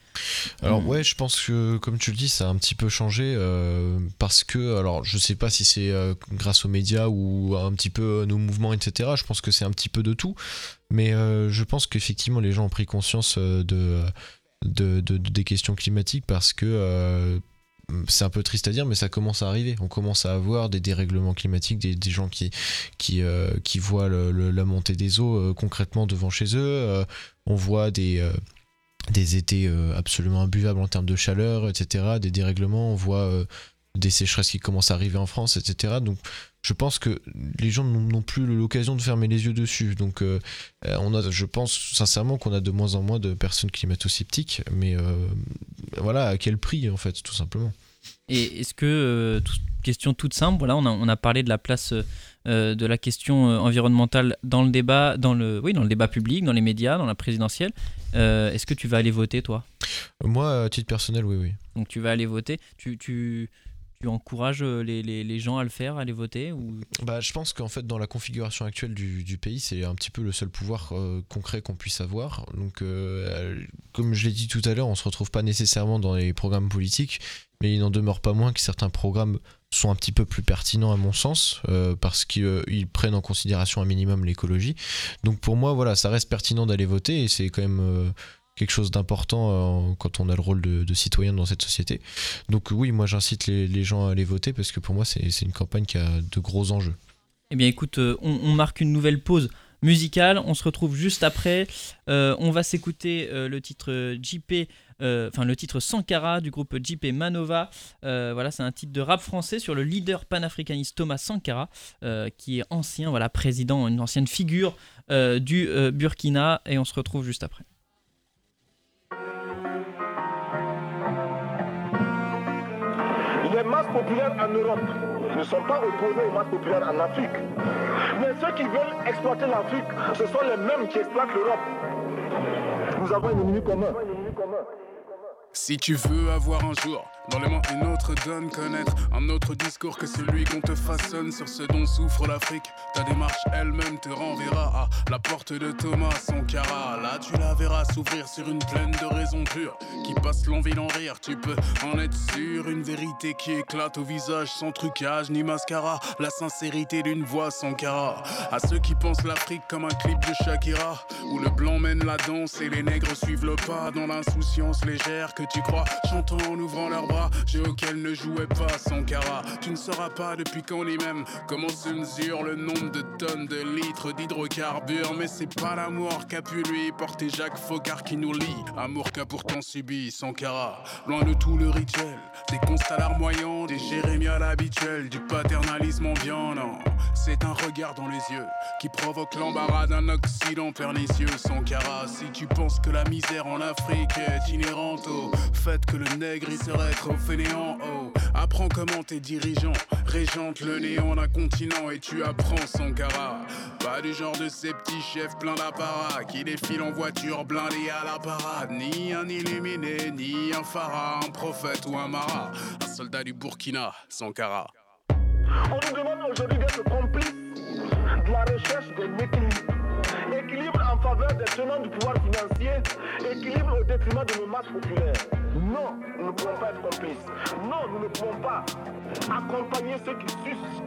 Alors Mm. ouais, je pense que comme tu le dis, ça a un petit peu changé euh, parce que alors je sais pas si c'est euh, grâce aux médias ou un petit peu à nos mouvements, etc. Je pense que c'est un petit peu de tout, mais euh, je pense qu'effectivement les gens ont pris conscience euh, de, de, de- de- des questions climatiques parce que euh, c'est un peu triste à dire, mais ça commence à arriver. On commence à avoir des dérèglements climatiques, des, gens qui, qui, euh, voient la montée des eaux euh, concrètement devant chez eux. Euh, on voit des, des étés absolument imbuvables en termes de chaleur, etc. Des dérèglements, on voit des sécheresses qui commencent à arriver en France, etc. Donc je pense que les gens n'ont plus l'occasion de fermer les yeux dessus. Donc on a, je pense sincèrement qu'on a de moins en moins de personnes climato-sceptiques, mais voilà, à quel prix en fait, tout simplement. Et est-ce que, euh, tout- question toute simple, voilà, on a, on a parlé de la place euh, de la question euh, environnementale dans le débat, dans le, oui, dans le débat public, dans les médias, dans la présidentielle. Euh, est-ce que tu vas aller voter, toi? Moi, à titre personnel, oui, oui. Donc tu vas aller voter. Tu, tu, tu encourages euh, les, gens à le faire, à aller voter ou... Bah, je pense qu'en fait, dans la configuration actuelle du, pays, c'est un petit peu le seul pouvoir euh, concret qu'on puisse avoir. Donc, euh, comme je l'ai dit tout à l'heure, on se retrouve pas nécessairement dans les programmes politiques, mais il n'en demeure pas moins que certains programmes sont un petit peu plus pertinents à mon sens, parce qu'ils prennent en considération un minimum l'écologie. Donc, pour moi, voilà, ça reste pertinent d'aller voter et c'est quand même. Quelque chose d'important euh, quand on a le rôle de, citoyen dans cette société. Donc oui, moi j'incite les, gens à aller voter parce que pour moi c'est une campagne qui a de gros enjeux. Eh bien écoute, euh, on, marque une nouvelle pause musicale. On se retrouve juste après. Euh, on va s'écouter le titre JP, enfin le titre Sankara du groupe JP Manova. Voilà, c'est un titre de rap français sur le leader panafricaniste Thomas Sankara, qui est ancien, voilà, président, une ancienne figure du Burkina. Et on se retrouve juste après. Masses populaires en Europe ne sont pas opposées aux masses populaires en Afrique. Mais ceux qui veulent exploiter l'Afrique, ce sont les mêmes qui exploitent l'Europe. Nous avons un ennemi commun. Si tu veux avoir un jour dans les mains une autre donne connaître un autre discours que celui qu'on te façonne sur ce dont souffre l'Afrique, ta démarche elle-même te renverra à la porte de Thomas Sankara. Là tu la verras s'ouvrir sur une plaine de raisons pures qui passe l'envie d'en rire. Tu peux en être sûr, une vérité qui éclate au visage sans trucage ni mascara. La sincérité d'une voix Sankara. À ceux qui pensent l'Afrique comme un clip de Shakira où le blanc mène la danse et les nègres suivent le pas dans l'insouciance légère que tu crois, chantant en ouvrant leurs bras, jeu auquel ne jouait pas Sankara. Tu ne sauras pas depuis quand ni même comment se mesure le nombre de tonnes de litres d'hydrocarbures, mais c'est pas l'amour qu'a pu lui porter Jacques Faucard qui nous lie, amour qu'a pourtant subi Sankara. Loin de tout le rituel, des constats larmoyants, des jérémiades habituels, du paternalisme ambiant, non. C'est un regard dans les yeux qui provoque l'embarras d'un Occident pernicieux. Sankara, si tu penses que la misère en Afrique est inhérente au fait que le nègre il serait trop fainéant, oh, apprends comment tes dirigeants régentent le néant d'un continent et tu apprends Sankara. Pas du genre de ces petits chefs pleins d'apparat qui défilent en voiture blindée à la parade. Ni un illuminé, ni un phara, un prophète ou un marat. Un soldat du Burkina, Sankara. On nous demande aujourd'hui d'être complices de la recherche d'un équilibre. Équilibre en faveur des tenants du pouvoir financier, équilibre au détriment de nos masses populaires. Non, nous ne pouvons pas être complices. Non, nous ne pouvons pas accompagner ceux qui sucent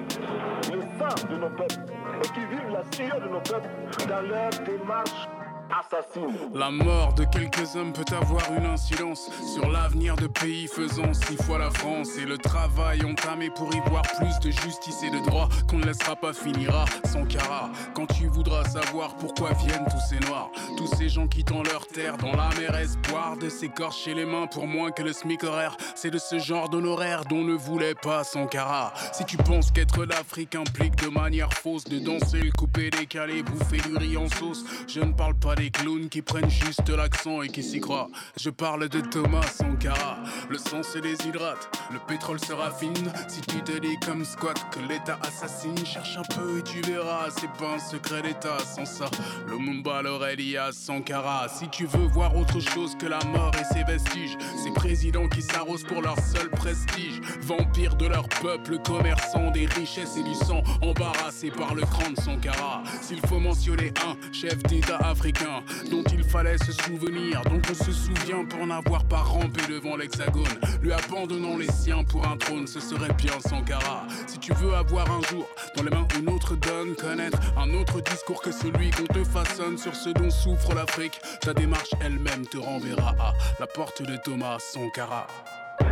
le sang de nos peuples et qui vivent la sueur de nos peuples dans leur démarche assassine. La mort de quelques hommes peut avoir une incidence sur l'avenir de pays faisant six fois la France et le travail entamé pour y voir plus de justice et de droit qu'on ne laissera pas finira sans cara. Quand tu voudras savoir pourquoi viennent tous ces noirs, tous ces gens quittant leur terre dans la mer espoir de s'écorcher les mains pour moins que le SMIC horaire, c'est de ce genre d'honoraire dont ne voulait pas Sankara. Si tu penses qu'être l'Afrique implique de manière fausse de danser le coupé décalé, bouffer du riz en sauce, je ne parle pas des clowns qui prennent juste l'accent et qui s'y croient. Je parle de Thomas Sankara. Le sang se déshydrate, le pétrole se raffine. Si tu te dis comme squat que l'État assassine, cherche un peu et tu verras. C'est pas un secret d'État. Sans ça, Lumumba l'aurait dit à Sankara. Si tu veux voir autre chose que la mort et ses vestiges, ces présidents qui s'arrosent pour leur seul prestige, vampires de leur peuple, commerçants des richesses et du sang, embarrassés par le cran de Sankara. S'il faut mentionner un chef d'État africain dont il fallait se souvenir, dont on se souvient pour n'avoir pas rampé devant l'hexagone, lui abandonnant les siens pour un trône, ce serait bien Sankara. Si tu veux avoir un jour dans les mains une autre donne, connaître un autre discours que celui qu'on te façonne sur ce dont souffre l'Afrique, ta démarche elle-même te renverra à la porte de Thomas Sankara.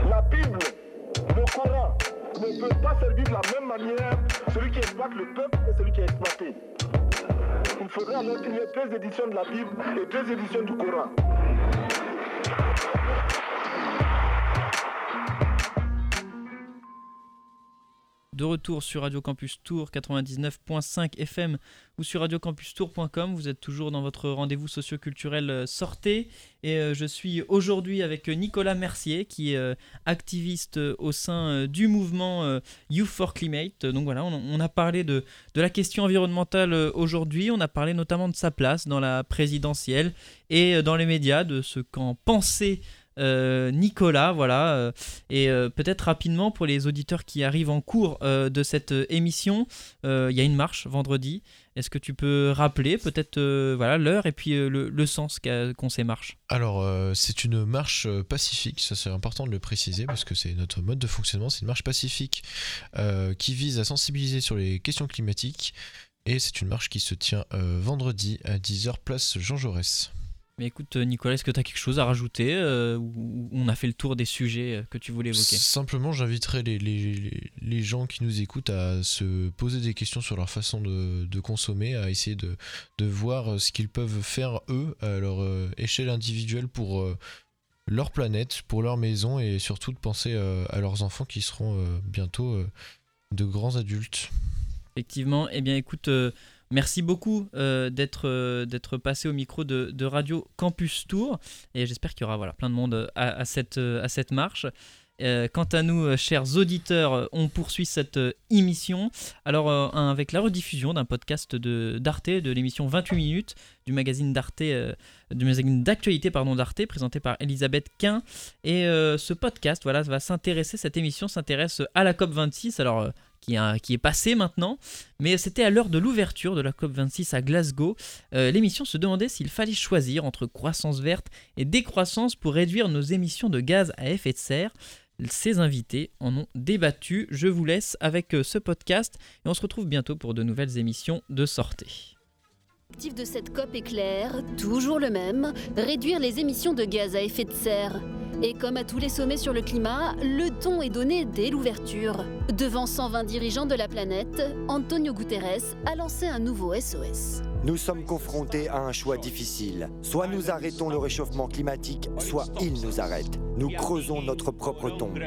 La Bible, le Coran, ne peut pas servir de la même manière celui qui exploite le peuple et celui qui est exploité. Il qu'il y ait deux éditions de la Bible et deux éditions du Coran. De retour sur Radio Campus Tour 99.5 FM ou sur radiocampustour.com. Vous êtes toujours dans votre rendez-vous socioculturel euh, Sortez. Et euh, je suis aujourd'hui avec Nicolas Mercier, qui est euh, activiste au sein du mouvement Youth for Climate. Donc voilà, on, a parlé de, de la question environnementale aujourd'hui. On a parlé notamment de sa place dans la présidentielle et dans les médias, de ce qu'en pensait euh, Nicolas, voilà, euh, et euh, peut-être rapidement pour les auditeurs qui arrivent en cours de cette émission, il y a une marche vendredi. Est-ce que tu peux rappeler peut-être voilà l'heure et puis le, sens qu'ont ces marches? Alors, c'est une marche pacifique, ça c'est important de le préciser parce que c'est notre mode de fonctionnement. C'est une marche pacifique qui vise à sensibiliser sur les questions climatiques et c'est une marche qui se tient vendredi à 10h place Jean Jaurès. Mais écoute, euh, Nicolas, est-ce que tu as quelque chose à rajouter euh, ou on a fait le tour des sujets euh, que tu voulais évoquer? Simplement, j'inviterai les, les- les- gens qui nous écoutent à se poser des questions sur leur façon de, de consommer, à essayer de, de voir ce qu'ils peuvent faire eux à leur euh, échelle individuelle pour euh, leur planète, pour leur maison et surtout de penser à leurs enfants qui seront bientôt de grands adultes. Effectivement, eh bien écoute, merci beaucoup euh, d'être euh, d'être passé au micro de, Radio Campus Tour et j'espère qu'il y aura voilà, plein de monde à, à cette, euh, à cette marche. Euh, quant à nous, euh, chers auditeurs, euh, on poursuit cette euh, émission. Alors, euh, avec la rediffusion d'un podcast d'Arte, de l'émission 28 minutes du magazine d'Arte, euh, du magazine d'actualité pardon d'Arte, présenté par Elisabeth Quint. Et euh, ce podcast, voilà, va s'intéresser. Cette émission s'intéresse à la COP 26. Alors, euh, qui, est passée maintenant, mais c'était à l'heure de l'ouverture de la COP26 à Glasgow. Euh, L'émission se demandait s'il fallait choisir entre croissance verte et décroissance pour réduire nos émissions de gaz à effet de serre. Ces invités en ont débattu. Je vous laisse avec euh, ce podcast et on se retrouve bientôt pour de nouvelles émissions de sortie. L'objectif de cette COP est clair, toujours le même, réduire les émissions de gaz à effet de serre. Et comme à tous les sommets sur le climat, le ton est donné dès l'ouverture. Devant 120 dirigeants de la planète, Antonio Guterres a lancé un nouveau SOS. Nous sommes confrontés à un choix difficile. Soit nous arrêtons le réchauffement climatique, soit il nous arrête. Nous creusons notre propre tombe.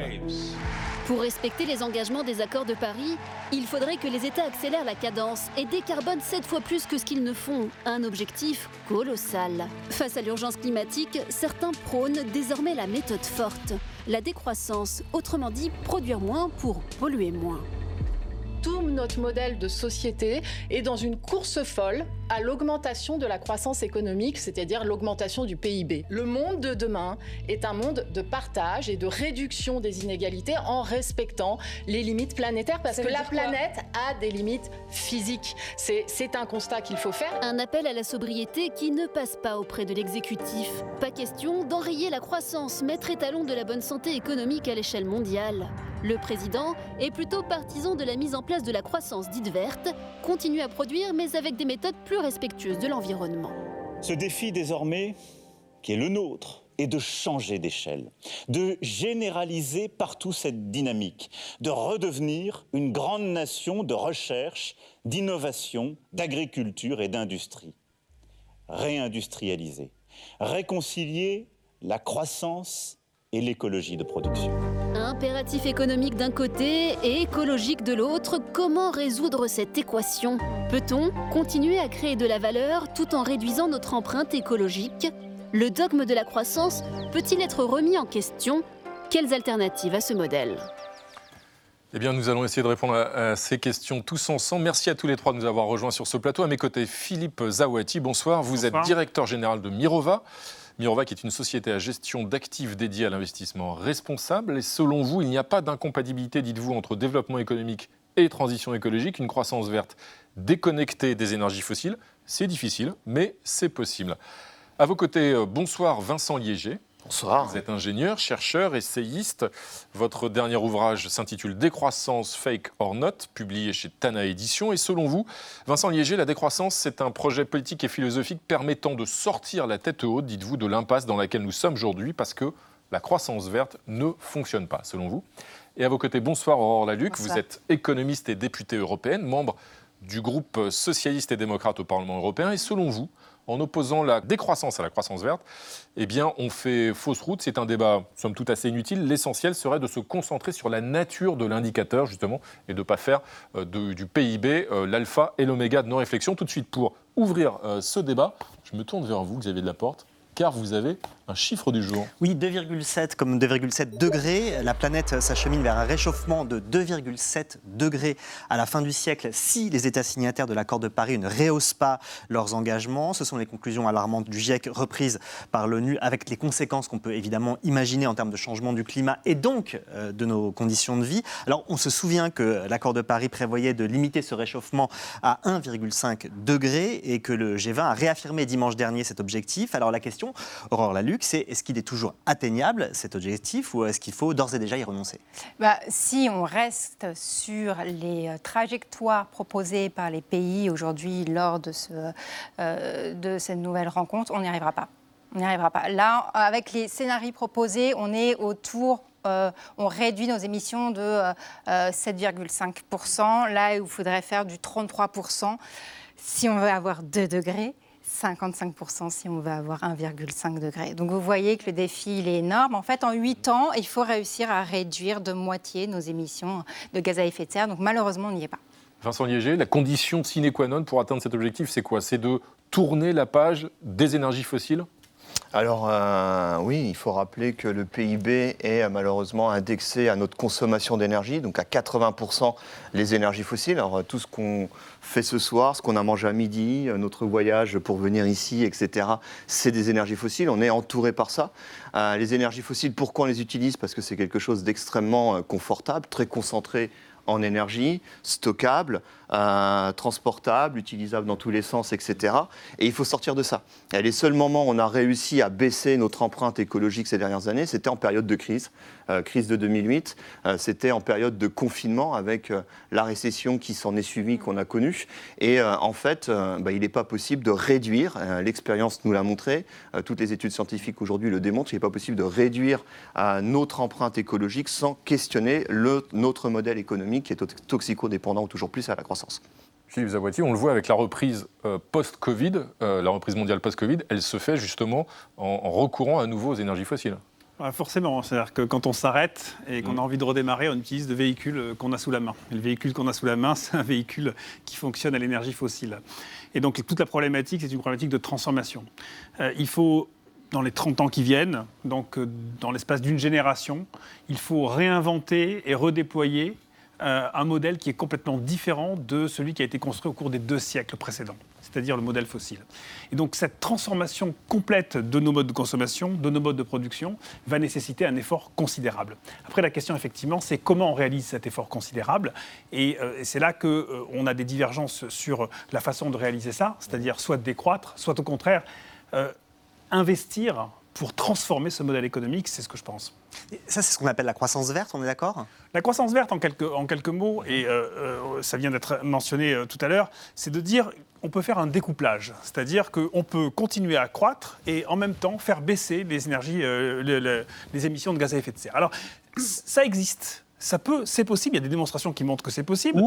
Pour respecter les engagements des accords de Paris, il faudrait que les États accélèrent la cadence et décarbonent 7 fois plus que ce qu'ils ne font. Un objectif colossal. Face à l'urgence climatique, certains prônent désormais la méthode forte, la décroissance, autrement dit produire moins pour polluer moins. tout notre modèle de société est dans une course folle à l'augmentation de la croissance économique, c'est-à-dire l'augmentation du PIB. Le monde de demain est un monde de partage et de réduction des inégalités en respectant les limites planétaires, parce Ça que la planète a des limites physiques. C'est c'est un constat qu'il faut faire. Un appel à la sobriété qui ne passe pas auprès de l'exécutif. Pas question d'enrayer la croissance, maître étalon de la bonne santé économique à l'échelle mondiale. Le président est plutôt partisan de la mise en place de la croissance dite verte, continue à produire mais avec des méthodes plus respectueuses de l'environnement. Ce défi désormais, qui est le nôtre, est de changer d'échelle, de généraliser partout cette dynamique, de redevenir une grande nation de recherche, d'innovation, d'agriculture et d'industrie. Réindustrialiser, réconcilier la croissance et l'écologie de production. Impératif économique d'un côté et écologique de l'autre, comment résoudre cette équation? Peut-on continuer à créer de la valeur tout en réduisant notre empreinte écologique? Le dogme de la croissance peut-il être remis en question? Quelles alternatives à ce modèle? Eh bien, nous allons essayer de répondre à, à ces questions tous ensemble. Merci à tous les trois de nous avoir rejoints sur ce plateau. À mes côtés, Philippe Zawati, bonsoir. Vous Bonsoir. êtes directeur général de Mirova. Mirova, qui est une société à gestion d'actifs dédiée à l'investissement responsable. Et selon vous, il n'y a pas d'incompatibilité, dites-vous, entre développement économique et transition écologique. Une croissance verte déconnectée des énergies fossiles, c'est difficile, mais c'est possible. À vos côtés, euh, bonsoir Vincent Liéger. Bonsoir. Vous êtes ingénieur, chercheur, essayiste. Votre dernier ouvrage s'intitule Décroissance, fake or not, publié chez Tana Éditions. Et selon vous, Vincent Liéger, la décroissance, c'est un projet politique et philosophique permettant de sortir la tête haute, dites-vous, de l'impasse dans laquelle nous sommes aujourd'hui, parce que la croissance verte ne fonctionne pas, selon vous. Et à vos côtés, bonsoir Aurore Laluc. Bonsoir. Vous êtes économiste et députée européenne, membre du groupe socialiste et démocrate au Parlement européen. Et selon vous, en opposant la décroissance à la croissance verte, eh bien, on fait fausse route. C'est un débat, somme toute, assez inutile. L'essentiel serait de se concentrer sur la nature de l'indicateur, justement, et de ne pas faire euh, de- du PIB euh, l'alpha et l'oméga de nos réflexions. Tout de suite, pour ouvrir euh, ce débat, je me tourne vers vous, Xavier Delaporte, car vous avez un chiffre du jour. Oui, 2,7 comme 2,7 degrés. La planète s'achemine vers un réchauffement de 2,7 degrés à la fin du siècle si les États signataires de l'accord de Paris ne rehaussent pas leurs engagements. Ce sont les conclusions alarmantes du GIEC reprises par l'ONU avec les conséquences qu'on peut évidemment imaginer en termes de changement du climat et donc euh, de nos conditions de vie. Alors on se souvient que l'accord de Paris prévoyait de limiter ce réchauffement à 1,5 degré et que le G20 a réaffirmé dimanche dernier cet objectif. Alors la question, Aurore Laluc, c'est est-ce qu'il est toujours atteignable cet objectif ou est-ce qu'il faut d'ores et déjà y renoncer? Bah, si on reste sur les euh, trajectoires proposées par les pays aujourd'hui lors euh, de cette nouvelle rencontre, on n'y arrivera pas. On n'y arrivera pas. Là, avec les scénarios proposés, on est autour. euh, on réduit nos émissions de euh, euh, 7,5%, là où il faudrait faire du 33% si on veut avoir 2 degrés. 55% si on veut avoir 1,5 degré. Donc vous voyez que le défi il est énorme. En fait, en 8 ans, il faut réussir à réduire de moitié nos émissions de gaz à effet de serre. Donc malheureusement, on n'y est pas. Vincent Liéger, la condition sine qua non pour atteindre cet objectif, c'est quoi? C'est de tourner la page des énergies fossiles? Alors euh, oui, il faut rappeler que le PIB est malheureusement indexé à notre consommation d'énergie, donc à 80% les énergies fossiles. Alors tout ce qu'on fait ce soir, ce qu'on a mangé à midi, euh, notre voyage pour venir ici, etc., c'est des énergies fossiles. On est entouré par ça. Euh, les énergies fossiles, pourquoi on les utilise? Parce que c'est quelque chose d'extrêmement confortable, très concentré en énergie, stockable, euh, transportable, utilisable dans tous les sens, etc. Et il faut sortir de ça. Et les seuls moments où on a réussi à baisser notre empreinte écologique ces dernières années, c'était en période de crise, Euh, crise de 2008, euh, c'était en période de confinement avec euh, la récession qui s'en est suivie, qu'on a connue. Et en fait, bah, il n'est pas possible de réduire, l'expérience nous l'a montré, toutes les études scientifiques aujourd'hui le démontrent, il n'est pas possible de réduire notre empreinte écologique sans questionner notre modèle économique qui est to- toxico-dépendant toujours plus à la croissance. Philippe Zaboitier, on le voit avec la reprise euh, post-Covid, euh, la reprise mondiale post-Covid, elle se fait justement en, en recourant à nouveau aux énergies fossiles. Ouais, Forcément, c'est-à-dire que quand on s'arrête et qu'on a envie de redémarrer, on utilise le véhicule euh, qu'on a sous la main. Et le véhicule qu'on a sous la main, c'est un véhicule qui fonctionne à l'énergie fossile. Et donc toute la problématique, c'est une problématique de transformation. Euh, il faut, dans les 30 ans qui viennent, donc dans l'espace d'une génération, il faut réinventer et redéployer euh, un modèle qui est complètement différent de celui qui a été construit au cours des deux siècles précédents, c'est-à-dire le modèle fossile. Et donc cette transformation complète de nos modes de consommation, de nos modes de production, va nécessiter un effort considérable. Après, la question, effectivement, c'est comment on réalise cet effort considérable. Et euh, c'est là qu'on a des divergences sur la façon de réaliser ça, c'est-à-dire soit décroître, soit au contraire euh, investir pour transformer ce modèle économique, c'est ce que je pense. Ça, c'est ce qu'on appelle la croissance verte, on est d'accord? La croissance verte, en quelques, en quelques mots, et euh, euh, ça vient d'être mentionné euh, tout à l'heure, c'est de dire on peut faire un découplage, c'est-à-dire qu'on peut continuer à croître et en même temps faire baisser les énergies, euh, le- le- les émissions de gaz à effet de serre. Alors, ça existe. Ça peut, c'est possible. Il y a des démonstrations qui montrent que c'est possible.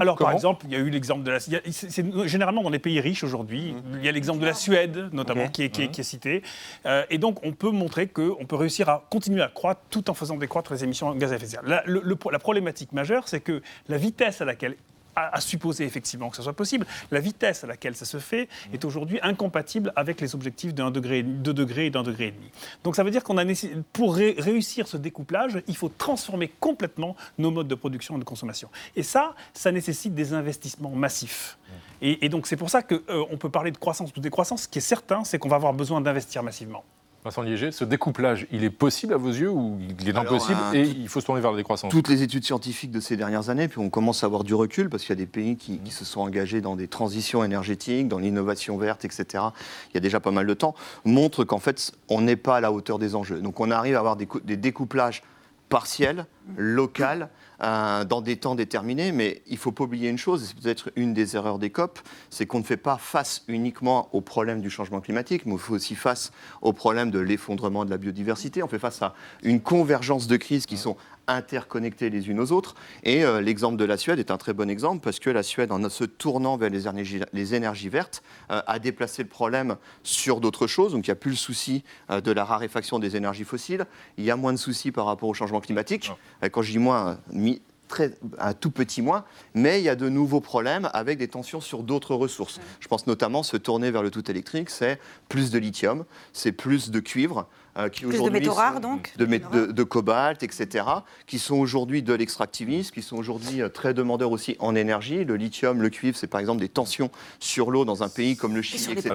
Alors, par exemple, il y a eu l'exemple de la. C'est généralement dans les pays riches aujourd'hui. Il y a l'exemple de la Suède, notamment, Ok. qui, est, qui est- qui est cité. Euh, et donc, on peut montrer qu'on peut réussir à continuer à croître tout en faisant décroître les émissions de gaz à effet de serre. La, le- le- la problématique majeure, c'est que la vitesse à laquelle à, à supposer effectivement que ce soit possible, la vitesse à laquelle ça se fait est aujourd'hui incompatible avec les objectifs de 1 degré, 2 degrés et d'un degré et demi. Donc ça veut dire qu'on a pour ré- réussir ce découplage, il faut transformer complètement nos modes de production et de consommation. Et ça, ça nécessite des investissements massifs. Et, et donc c'est pour ça qu'on peut parler de croissance ou de décroissance. Ce qui est certain, c'est qu'on va avoir besoin d'investir massivement. Vincent Liéger, ce découplage, il est possible à vos yeux ou il est Alors, impossible et il faut se tourner vers la décroissance Toutes les études scientifiques de ces dernières années, puis on commence à avoir du recul parce qu'il y a des pays qui, qui se sont engagés dans des transitions énergétiques, dans l'innovation verte, etc. Il y a déjà pas mal de temps, montrent qu'en fait, on n'est pas à la hauteur des enjeux. Donc on arrive à avoir des, des découplages partiels, locaux, euh, dans des temps déterminés, mais il ne faut pas oublier une chose, et c'est peut-être une des erreurs des COP, c'est qu'on ne fait pas face uniquement au problème du changement climatique, mais on fait aussi face au problème de l'effondrement de la biodiversité. On fait face à une convergence de crises qui sont interconnectées les unes aux autres. Et euh, l'exemple de la Suède est un très bon exemple parce que la Suède, en se tournant vers les énergies, les énergies vertes, euh, a déplacé le problème sur d'autres choses. Donc il n'y a plus le souci euh, de la raréfaction des énergies fossiles. Il y a moins de soucis par rapport au changement climatique. Euh, Quand je dis moins, mi- très, un tout petit moins, mais il y a de nouveaux problèmes avec des tensions sur d'autres ressources. Je pense notamment se tourner vers le tout électrique, c'est plus de lithium, c'est plus de cuivre. Euh, qui Plus de aujourd'hui métaux rares, donc de, mé- de- de cobalt, etc., qui sont aujourd'hui de l'extractivisme, qui sont aujourd'hui euh, très demandeurs aussi en énergie. Le lithium, le cuivre, c'est par exemple des tensions sur l'eau dans un pays comme le Chili, etc.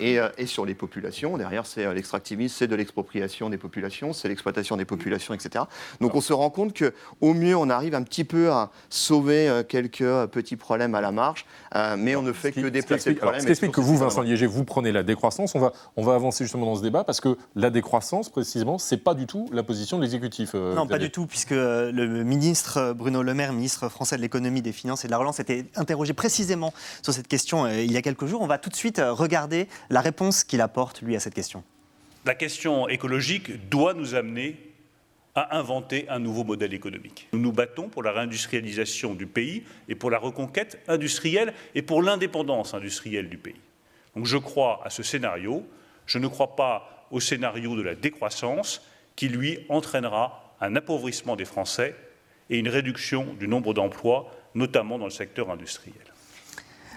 Et, euh, et sur les populations. Derrière, c'est euh, l'extractivisme, c'est de l'expropriation des populations, c'est l'exploitation des populations, etc. Donc on se rend compte que au mieux, on arrive un petit peu à sauver euh, quelques petits problèmes à la marge, euh, mais on ne fait que déplacer le problème. ce qui explique que vous, Vincent Liéger, vous prenez la décroissance. On va, on va avancer justement dans ce débat parce que la décroissance, précisément, c'est pas du tout la position de l'exécutif. euh, Non, pas du tout, puisque euh, le ministre euh, Bruno Le Maire, ministre français de l'économie, des finances et de la relance, était interrogé précisément sur cette question euh, il y a quelques jours. On va tout de suite regarder la réponse qu'il apporte, lui, à cette question. La question écologique doit nous amener à inventer un nouveau modèle économique. Nous nous battons pour la réindustrialisation du pays et pour la reconquête industrielle et pour l'indépendance industrielle du pays. Donc je crois à ce scénario. Je ne crois pas au scénario de la décroissance qui, lui, entraînera un appauvrissement des Français et une réduction du nombre d'emplois, notamment dans le secteur industriel.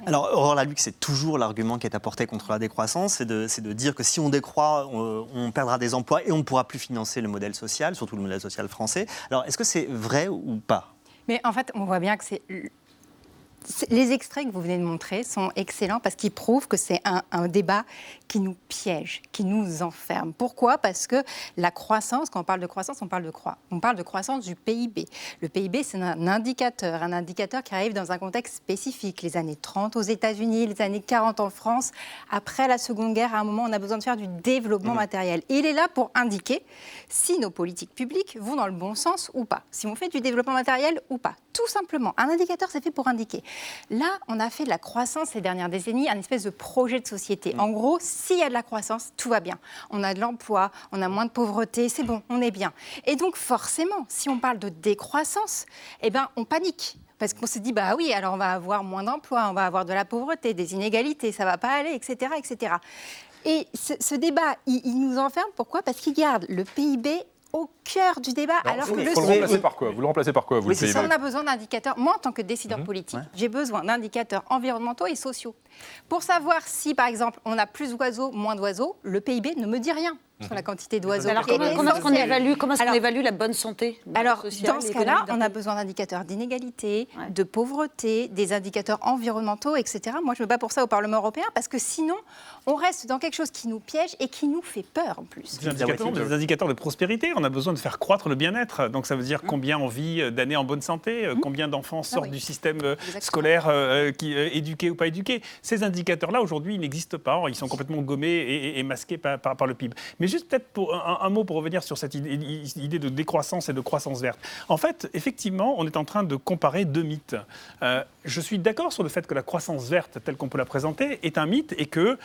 Alors, Aurore Laluc, c'est toujours l'argument qui est apporté contre la décroissance, c'est de, dire que si on décroît, on, on perdra des emplois et on ne pourra plus financer le modèle social, surtout le modèle social français. Alors, est-ce que c'est vrai ou pas? Mais en fait, on voit bien que c'est. c'est- Les extraits que vous venez de montrer sont excellents parce qu'ils prouvent que c'est un, un débat qui nous piège, qui nous enferme. Pourquoi? Parce que la croissance, quand on parle de croissance, on parle de, croi- on parle de croissance du PIB. Le PIB, c'est un indicateur, un indicateur qui arrive dans un contexte spécifique. Les années 30 aux États-Unis, les années 40 en France. Après la Seconde Guerre, à un moment, on a besoin de faire du développement matériel. Et il est là pour indiquer si nos politiques publiques vont dans le bon sens ou pas. Si on fait du développement matériel ou pas. Tout simplement. Un indicateur, c'est fait pour indiquer. Là, on a fait de la croissance ces dernières décennies un espèce de projet de société. En gros, s'il y a de la croissance, tout va bien. On a de l'emploi, on a moins de pauvreté, c'est bon, on est bien. Et donc, forcément, si on parle de décroissance, eh ben, on panique. Parce qu'on se dit, bah oui, alors on va avoir moins d'emplois, on va avoir de la pauvreté, des inégalités, ça va pas aller, etc. etc. Et ce, débat, il, il nous enferme. Pourquoi? Parce qu'il garde le PIB au cœur du débat. Alors, que le le remplacer par quoi? Vous le remplacez par quoi vous, oui, le ça. On a besoin d'indicateurs. Moi, en tant que décideur Mhm. politique, j'ai besoin d'indicateurs environnementaux et sociaux. Pour savoir si, par exemple, on a plus d'oiseaux, moins d'oiseaux, le PIB ne me dit rien sur la quantité d'oiseaux. Alors, comment, comment est-ce qu'on évalue, comment est-ce qu'on Alors, évalue la bonne santé alors, sociale, dans ce cas-là, on a besoin d'indicateurs d'inégalité, de pauvreté, des indicateurs environnementaux, etc. Moi, je me bats pour ça au Parlement européen parce que sinon, on reste dans quelque chose qui nous piège et qui nous fait peur en plus. Des indicateurs, des indicateurs de prospérité. On a besoin de faire croître le bien-être. Donc ça veut dire combien on vit euh, d'années en bonne santé, euh, combien d'enfants sortent du système euh, scolaire euh, qui, euh, éduqués ou pas éduqués. Ces indicateurs-là, aujourd'hui, ils n'existent pas. Ils sont complètement gommés et, masqués par, par- par le PIB. Mais juste peut-être pour un, un mot pour revenir sur cette idée, idée de décroissance et de croissance verte. En fait, effectivement, on est en train de comparer deux mythes. Euh, je suis d'accord sur le fait que la croissance verte, telle qu'on peut la présenter, est un mythe et que,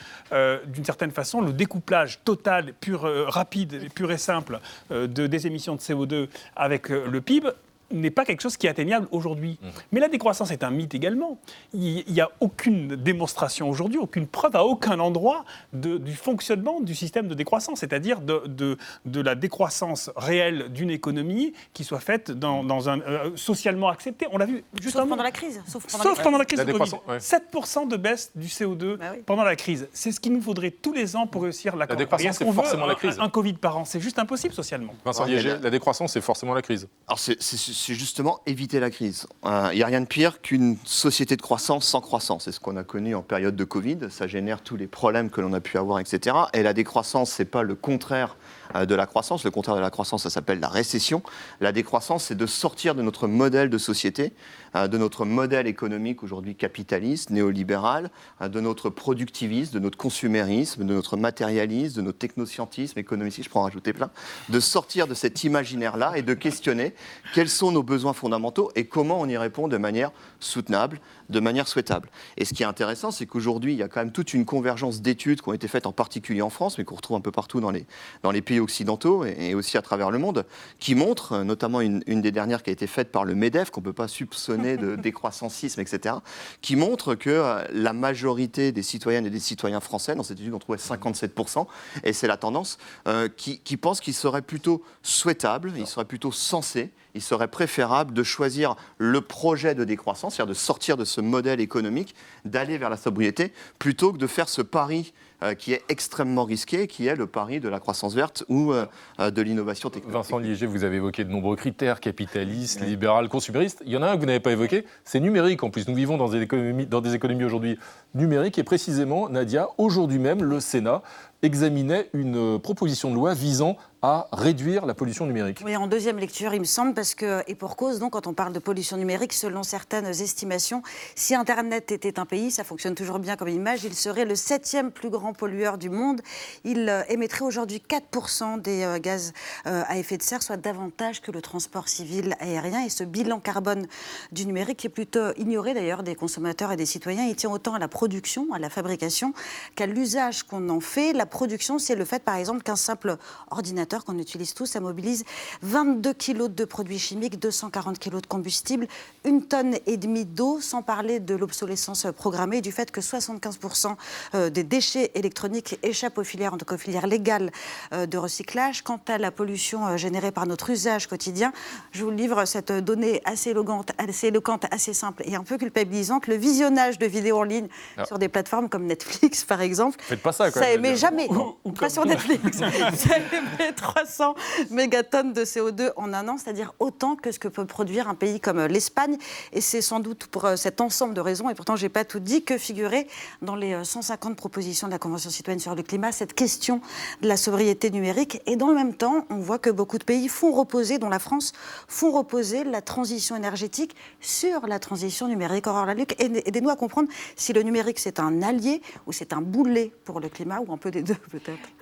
d'une certaine façon, le découplage total, pur, rapide, pur et simple de, des émissions de CO2 avec euh, le PIB n'est pas quelque chose qui est atteignable aujourd'hui. Mais la décroissance est un mythe également. Il n'y a aucune démonstration aujourd'hui, aucune preuve à aucun endroit de- du fonctionnement du système de décroissance, c'est-à-dire de, de- de la décroissance réelle d'une économie qui soit faite dans, dans un euh, socialement accepté. On l'a vu juste Sauf pendant la crise. Sauf pendant, Sauf la pendant la crise La du Covid. décroissance, ouais. 7% de baisse du CO2 pendant la crise. C'est ce qu'il nous faudrait tous les ans pour réussir la décroissance, Est-ce c'est qu'on veut forcément la un- crise. Un, Covid par an, c'est juste impossible socialement. Vincent là- la décroissance, c'est forcément la crise. Alors c'est- c'est justement éviter la crise. Il n'y a rien de pire qu'une société de croissance sans croissance. C'est ce qu'on a connu en période de Covid. Ça génère tous les problèmes que l'on a pu avoir, etc. Et la décroissance, c'est pas le contraire euh, de la croissance. Le contraire de la croissance, ça s'appelle la récession. La décroissance, c'est de sortir de notre modèle de société, euh, de notre modèle économique aujourd'hui capitaliste, néolibéral, euh, de notre productivisme, de notre consumérisme, de notre matérialisme, de notre technoscientisme, économicisme, je peux en rajouter plein, de sortir de cet imaginaire-là et de questionner sont sont nos besoins fondamentaux et comment on y répond de manière soutenable, de manière souhaitable. Et ce qui est intéressant, c'est qu'aujourd'hui, il y a quand même toute une convergence d'études qui ont été faites en particulier en France, mais qu'on retrouve un peu partout dans les, dans les pays occidentaux et, et aussi à travers le monde, qui montrent, euh, notamment une, une des dernières qui a été faite par le MEDEF, qu'on ne peut pas soupçonner de décroissancisme, etc., qui montre que euh, la majorité des citoyennes et des citoyens français, dans cette étude, on trouvait 57%, et c'est la tendance, euh, qui, qui pensent qu'il serait plutôt souhaitable, il serait plutôt sensé, il serait préférable de choisir le projet de décroissance, c'est-à-dire de sortir de ce modèle économique, d'aller vers la sobriété, plutôt que de faire ce pari euh, qui est extrêmement risqué, qui est le pari de la croissance verte ou euh, euh, de l'innovation technologique. Vincent Liéger, vous avez évoqué de nombreux critères, capitalistes, libéral, consuméristes. Il y en a un que vous n'avez pas évoqué, c'est numérique. En plus, nous vivons dans des économies, dans des économies aujourd'hui numériques. Et précisément, Nadia, aujourd'hui même, le Sénat examinait une euh, proposition de loi visant à réduire la pollution numérique. Oui, en deuxième lecture, il me semble, parce que, et pour cause, donc, quand on parle de pollution numérique, selon certaines estimations, si Internet était un pays, ça fonctionne toujours bien comme image, il serait le septième plus grand pollueur du monde. Il euh, émettrait aujourd'hui 4% des euh, gaz à effet de serre, soit davantage que le transport civil aérien. Et ce bilan carbone du numérique est plutôt ignoré d'ailleurs des consommateurs et des citoyens. Il tient autant à la production, à la fabrication, qu'à l'usage qu'on en fait. La production, c'est le fait, par exemple, qu'un simple ordinateur qu'on utilise tous, ça mobilise 22 kilos de produits chimiques, 240 kilos de combustible, une tonne et demie d'eau, sans parler de l'obsolescence programmée et du fait que 75% euh, des déchets électroniques échappent aux filières, en tout cas aux filières légales euh, de recyclage. Quant à la pollution euh, générée par notre usage quotidien, je vous livre cette donnée assez éloquente, assez, éloquente, assez simple et un peu culpabilisante. Le visionnage de vidéos en ligne Ah. sur des plateformes comme Netflix, par exemple, Faites pas ça, quand ça émet Nadia. jamais, non, pas sur Netflix, ça émet 300 mégatonnes de CO2 en un an, c'est-à-dire autant que ce que peut produire un pays comme euh, l'Espagne. Et c'est sans doute pour euh, cet ensemble de raisons, et pourtant je n'ai pas tout dit, que figurait dans les euh, 150 propositions de la Convention citoyenne sur le climat cette question de la sobriété numérique. Et dans le même temps, on voit que beaucoup de pays font reposer, dont la France, font reposer la transition énergétique sur la transition numérique. Aurore Laluc, aidez- aidez-nous à comprendre si le numérique c'est un allié ou c'est un boulet pour le climat, ou un peu des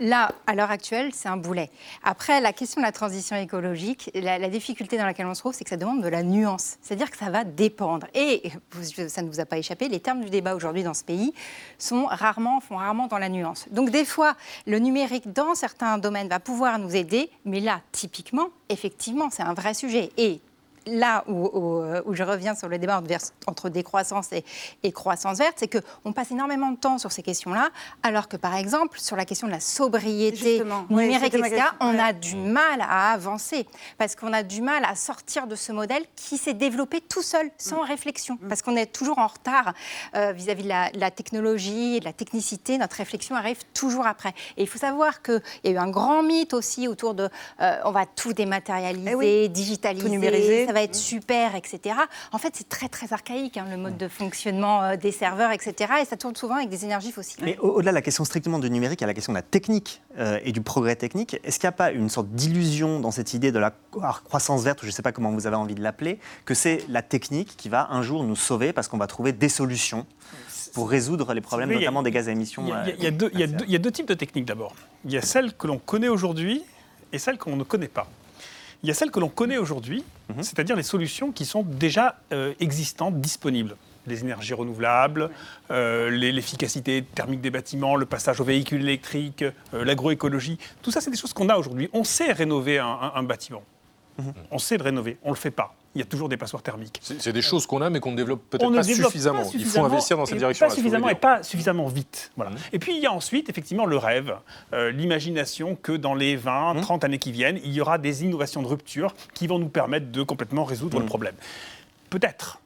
Là, à l'heure actuelle, c'est un boulet. Après, la question de la transition écologique, la, difficulté dans laquelle on se trouve, c'est que ça demande de la nuance. C'est-à-dire que ça va dépendre. Et ça ne vous a pas échappé, les termes du débat aujourd'hui dans ce pays sont rarement, font rarement dans la nuance. Donc des fois, le numérique, dans certains domaines, va pouvoir nous aider, mais là, typiquement, effectivement, c'est un vrai sujet. Et là où, où- où je reviens sur le débat entre, décroissance et, et croissance verte, c'est qu'on passe énormément de temps sur ces questions-là, alors que par exemple, sur la question de la sobriété Justement, oui, numérique, ma etc., on a du mal à avancer, parce qu'on a du mal à sortir de ce modèle qui s'est développé tout seul, sans Mm. réflexion, parce qu'on est toujours en retard euh, vis-à-vis de la, la technologie de la technicité, notre réflexion arrive toujours après. Et il faut savoir qu'il y a eu un grand mythe aussi autour de euh, on va tout dématérialiser, Eh oui. digitaliser, Tout numériser. ça va être super, etc. En fait, c'est très très archaïque, hein, le mode de fonctionnement euh, des serveurs, etc. Et ça tourne souvent avec des énergies fossiles. Mais au- au-delà de la question strictement du numérique, il y a la question de la technique euh, et du progrès technique. Est-ce qu'il n'y a pas une sorte d'illusion dans cette idée de la croissance verte, ou je ne sais pas comment vous avez envie de l'appeler, que c'est la technique qui va un jour nous sauver parce qu'on va trouver des solutions pour résoudre les problèmes, Oui, a- notamment des gaz à émissions Il y, a, euh, y y il y a deux types de techniques d'abord. Il y a celles que l'on connaît aujourd'hui et celles qu'on ne connaît pas. Il y a celles que l'on connaît aujourd'hui, Mhm. c'est-à-dire les solutions qui sont déjà euh, existantes, disponibles. Les énergies renouvelables, euh, l'efficacité thermique des bâtiments, le passage aux véhicules électriques, euh, l'agroécologie. Tout ça, c'est des choses qu'on a aujourd'hui. On sait rénover un, un- un bâtiment. On sait le rénover. On ne le fait pas. Il y a toujours des passoires thermiques. C'est des choses qu'on a, mais qu'on ne développe peut-être pas développe suffisamment. pas Il faut investir dans cette et direction. Pas suffisamment et pas suffisamment vite. Voilà. Et puis il y a ensuite effectivement le rêve, euh, l'imagination que dans les 20, 30 années qui viennent, il y aura des innovations de rupture qui vont nous permettre de complètement résoudre le problème. Peut-être.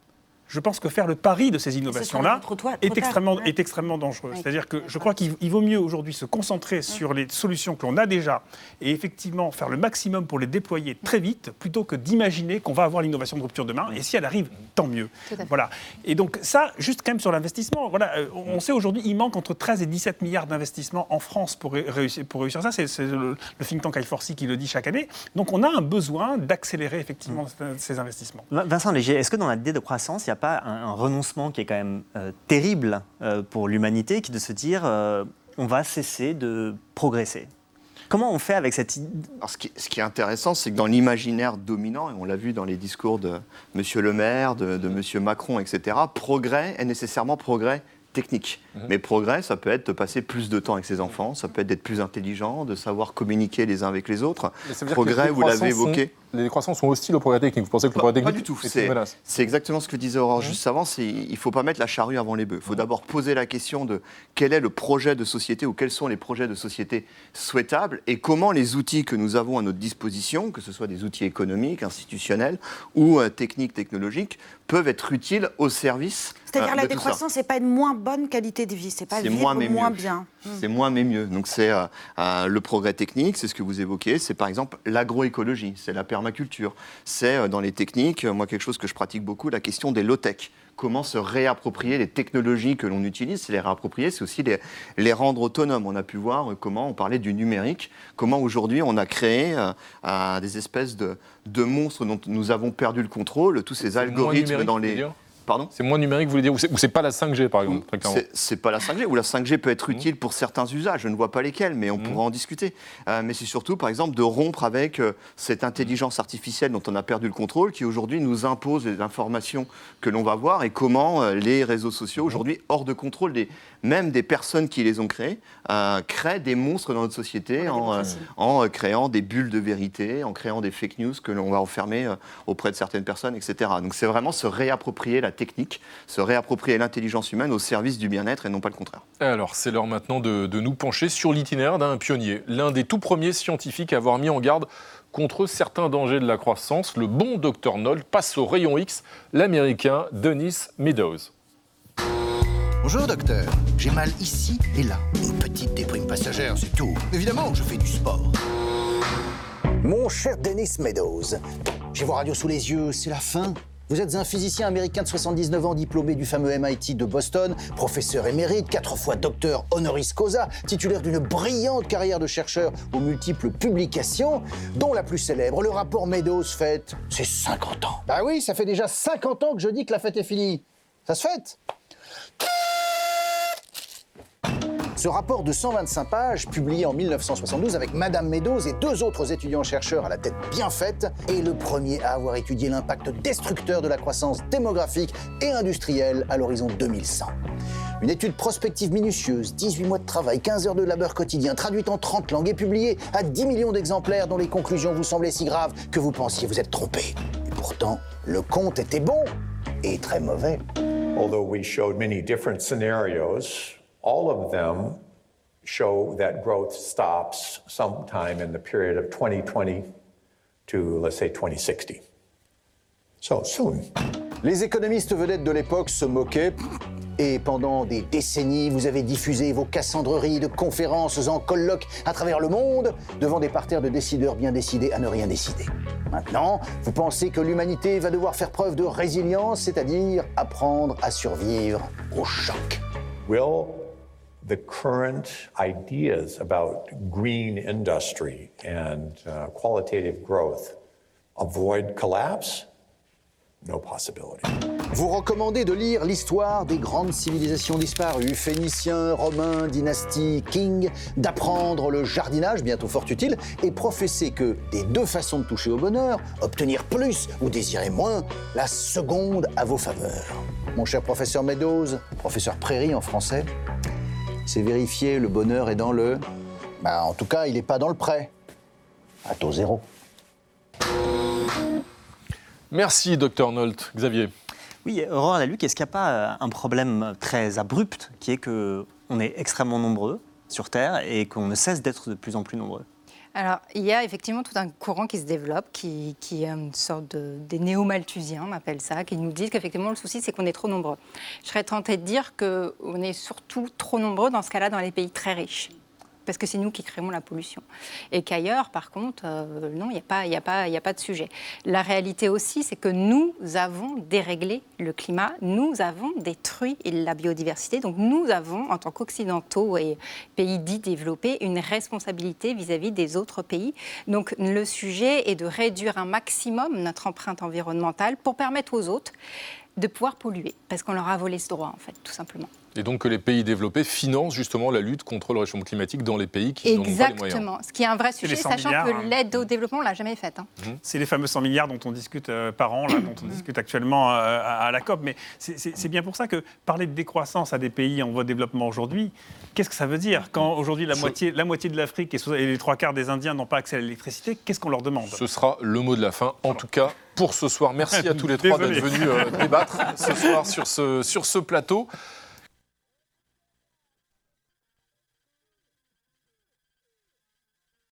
Je pense que faire le pari de ces innovations-là est, extrêmement, ouais. est extrêmement dangereux. Ouais. C'est-à-dire que je crois qu'il il vaut mieux aujourd'hui se concentrer sur les solutions que l'on a déjà et effectivement faire le maximum pour les déployer très vite plutôt que d'imaginer qu'on va avoir l'innovation de rupture demain. Et si elle arrive, tant mieux. Voilà. Et donc ça, juste quand même sur l'investissement, voilà, euh, on sait aujourd'hui il manque entre 13 et 17 milliards d'investissements en France pour ré- réussir, pour réussir ça. C'est le, le think tank i4C qui le dit chaque année. Donc on a un besoin d'accélérer effectivement ces investissements. Vin- Vincent Léger, est-ce que dans la l'idée de croissance, il n'y a pas un, renoncement qui est quand même euh, terrible euh, pour l'humanité, qui de se dire euh, on va cesser de progresser Comment on fait avec cette Alors, ce, ce qui est intéressant, c'est que dans l'imaginaire dominant, et on l'a vu dans les discours de M. Le Maire, de, de M. Macron, etc., progrès est nécessairement progrès technique. Mhm. Mais progrès, ça peut être de passer plus de temps avec ses enfants, ça peut être d'être plus intelligent, de savoir communiquer les uns avec les autres. Progrès, les vous l'avez sont- évoqué. Les croissants sont hostiles au progrès technique. Vous pensez que le Pas, progrès pas technique du tout. C'est exactement ce que disait Aurore juste avant. Il ne faut pas mettre la charrue avant les bœufs. Il faut d'abord poser la question de quel est le projet de société ou quels sont les projets de société souhaitables et comment les outils que nous avons à notre disposition, que ce soit des outils économiques, institutionnels ou euh, techniques, technologiques, peuvent être utiles au service C'est-à-dire euh, la décroissance, c'est pas une moins bonne qualité de vie, c'est pas vivre moins mais moins mieux. bien. C'est moins mais mieux. Donc c'est euh, euh, le progrès technique, c'est ce que vous évoquez, c'est par exemple l'agroécologie, c'est la permaculture, c'est euh, dans les techniques, moi quelque chose que je pratique beaucoup, la question des low-tech. Comment se réapproprier les technologies que l'on utilise, c'est les réapproprier, c'est aussi les, les rendre autonomes. On a pu voir comment on parlait du numérique, comment aujourd'hui on a créé euh, euh, des espèces de, de monstres dont nous avons perdu le contrôle, tous ces algorithmes dans les... Pardon C'est moins numérique, vous voulez dire Ou c'est pas la 5G, par exemple, c'est- pas la 5G, ou la 5G peut être utile pour certains usages, je ne vois pas lesquels, mais on pourra en discuter. Euh, mais c'est surtout, par exemple, de rompre avec euh, cette intelligence artificielle dont on a perdu le contrôle, qui aujourd'hui nous impose les informations que l'on va voir et comment euh, les réseaux sociaux, aujourd'hui hors de contrôle, des, même des personnes qui les ont créés, euh, créent des monstres dans notre société en, euh, en, euh, créant des bulles de vérité, en créant des fake news que l'on va enfermer euh, auprès de certaines personnes, etc. Donc c'est vraiment se réapproprier la technique, se réapproprier l'intelligence humaine au service du bien-être et non pas le contraire. Alors, c'est l'heure maintenant de, de nous pencher sur l'itinéraire d'un pionnier, l'un des tout premiers scientifiques à avoir mis en garde contre certains dangers de la croissance. Le bon docteur Noll passe au rayon X, l'américain Dennis Meadows. Bonjour docteur, j'ai mal ici et là. Une petite déprime passagère, c'est tout. Évidemment, je fais du sport. Mon cher Dennis Meadows, j'ai vos radios sous les yeux, c'est la fin. Vous êtes un physicien américain de 79 ans, diplômé du fameux MIT de Boston, professeur émérite, quatre fois docteur honoris causa, titulaire d'une brillante carrière de chercheur aux multiples publications, dont la plus célèbre, le rapport Meadows fête ses 50 ans. Bah oui, ça fait déjà 50 ans que je dis que la fête est finie. Ça se fête Ce rapport de 125 pages, publié en 1972 avec Madame Meadows et deux autres étudiants-chercheurs à la tête bien faite, est le premier à avoir étudié l'impact destructeur de la croissance démographique et industrielle à l'horizon 2100. Une étude prospective minutieuse, 18 mois de travail, 15 heures de labeur quotidien, traduite en 30 langues et publiée à 10 millions d'exemplaires dont les conclusions vous semblaient si graves que vous pensiez vous être trompé. Et pourtant, le compte était bon et très mauvais. Although we showed many different scenarios, all of them show that growth stops sometime in the period of 2020 to, let's say, 2060. So soon. Les économistes vedettes de l'époque se moquaient. Et pendant des décennies, vous avez diffusé vos cassandreries de conférences en colloques à travers le monde devant des parterres de décideurs bien décidés à ne rien décider. Maintenant, vous pensez que l'humanité va devoir faire preuve de résilience, c'est-à-dire apprendre à survivre au choc. Will the current ideas about green industry and uh, qualitative growth avoid collapse? No possibility. Vous recommandez de lire l'histoire des grandes civilisations disparues, Phéniciens, Romains, dynastie King, d'apprendre le jardinage, bientôt fort utile, et professer que des deux façons de toucher au bonheur, obtenir plus ou désirer moins, la seconde à vos faveurs. Mon cher professeur Meadows, professeur Prairie en français, c'est vérifié, le bonheur est dans le... Bah, en tout cas, il n'est pas dans le prêt. À taux zéro. Merci, docteur Nolt. Xavier Oui, Aurore Laluc, est-ce qu'il n'y a pas euh, un problème très abrupt qui est qu'on est extrêmement nombreux sur Terre et qu'on ne cesse d'être de plus en plus nombreux Alors, il y a effectivement tout un courant qui se développe, qui, est une sorte de, des néo-malthusiens, on appelle ça, qui nous disent qu'effectivement, le souci, c'est qu'on est trop nombreux. Je serais tentée de dire qu'on est surtout trop nombreux dans ce cas-là dans les pays très riches. Parce que c'est nous qui créons la pollution. Et qu'ailleurs, par contre, euh, non, il n'y a, pas- a, a pas de sujet. La réalité aussi, c'est que nous avons déréglé le climat, nous avons détruit la biodiversité. Donc nous avons, en tant qu'Occidentaux et pays dits développés, une responsabilité vis-à-vis des autres pays. Donc le sujet est de réduire un maximum notre empreinte environnementale pour permettre aux autres de pouvoir polluer, parce qu'on leur a volé ce droit, en fait, tout simplement. Et donc que les pays développés financent justement la lutte contre le réchauffement climatique dans les pays qui n'en ont pas les moyens. Exactement, ce qui est un vrai sujet, les 100 sachant que hein. l'aide au développement, on l'a jamais faite. hein. C'est les fameux 100 milliards dont on discute euh, par an, là, dont on discute actuellement euh, à, à la COP. Mais c'est- bien pour ça que parler de décroissance à des pays en voie de développement aujourd'hui, qu'est-ce que ça veut dire? Quand aujourd'hui la moitié, la moitié de l'Afrique et les trois quarts des Indiens n'ont pas accès à l'électricité, qu'est-ce qu'on leur demande? Ce sera le mot de la fin. En tout cas, pour ce soir, merci à tous les trois d'être venus euh, débattre ce soir sur ce, sur ce plateau.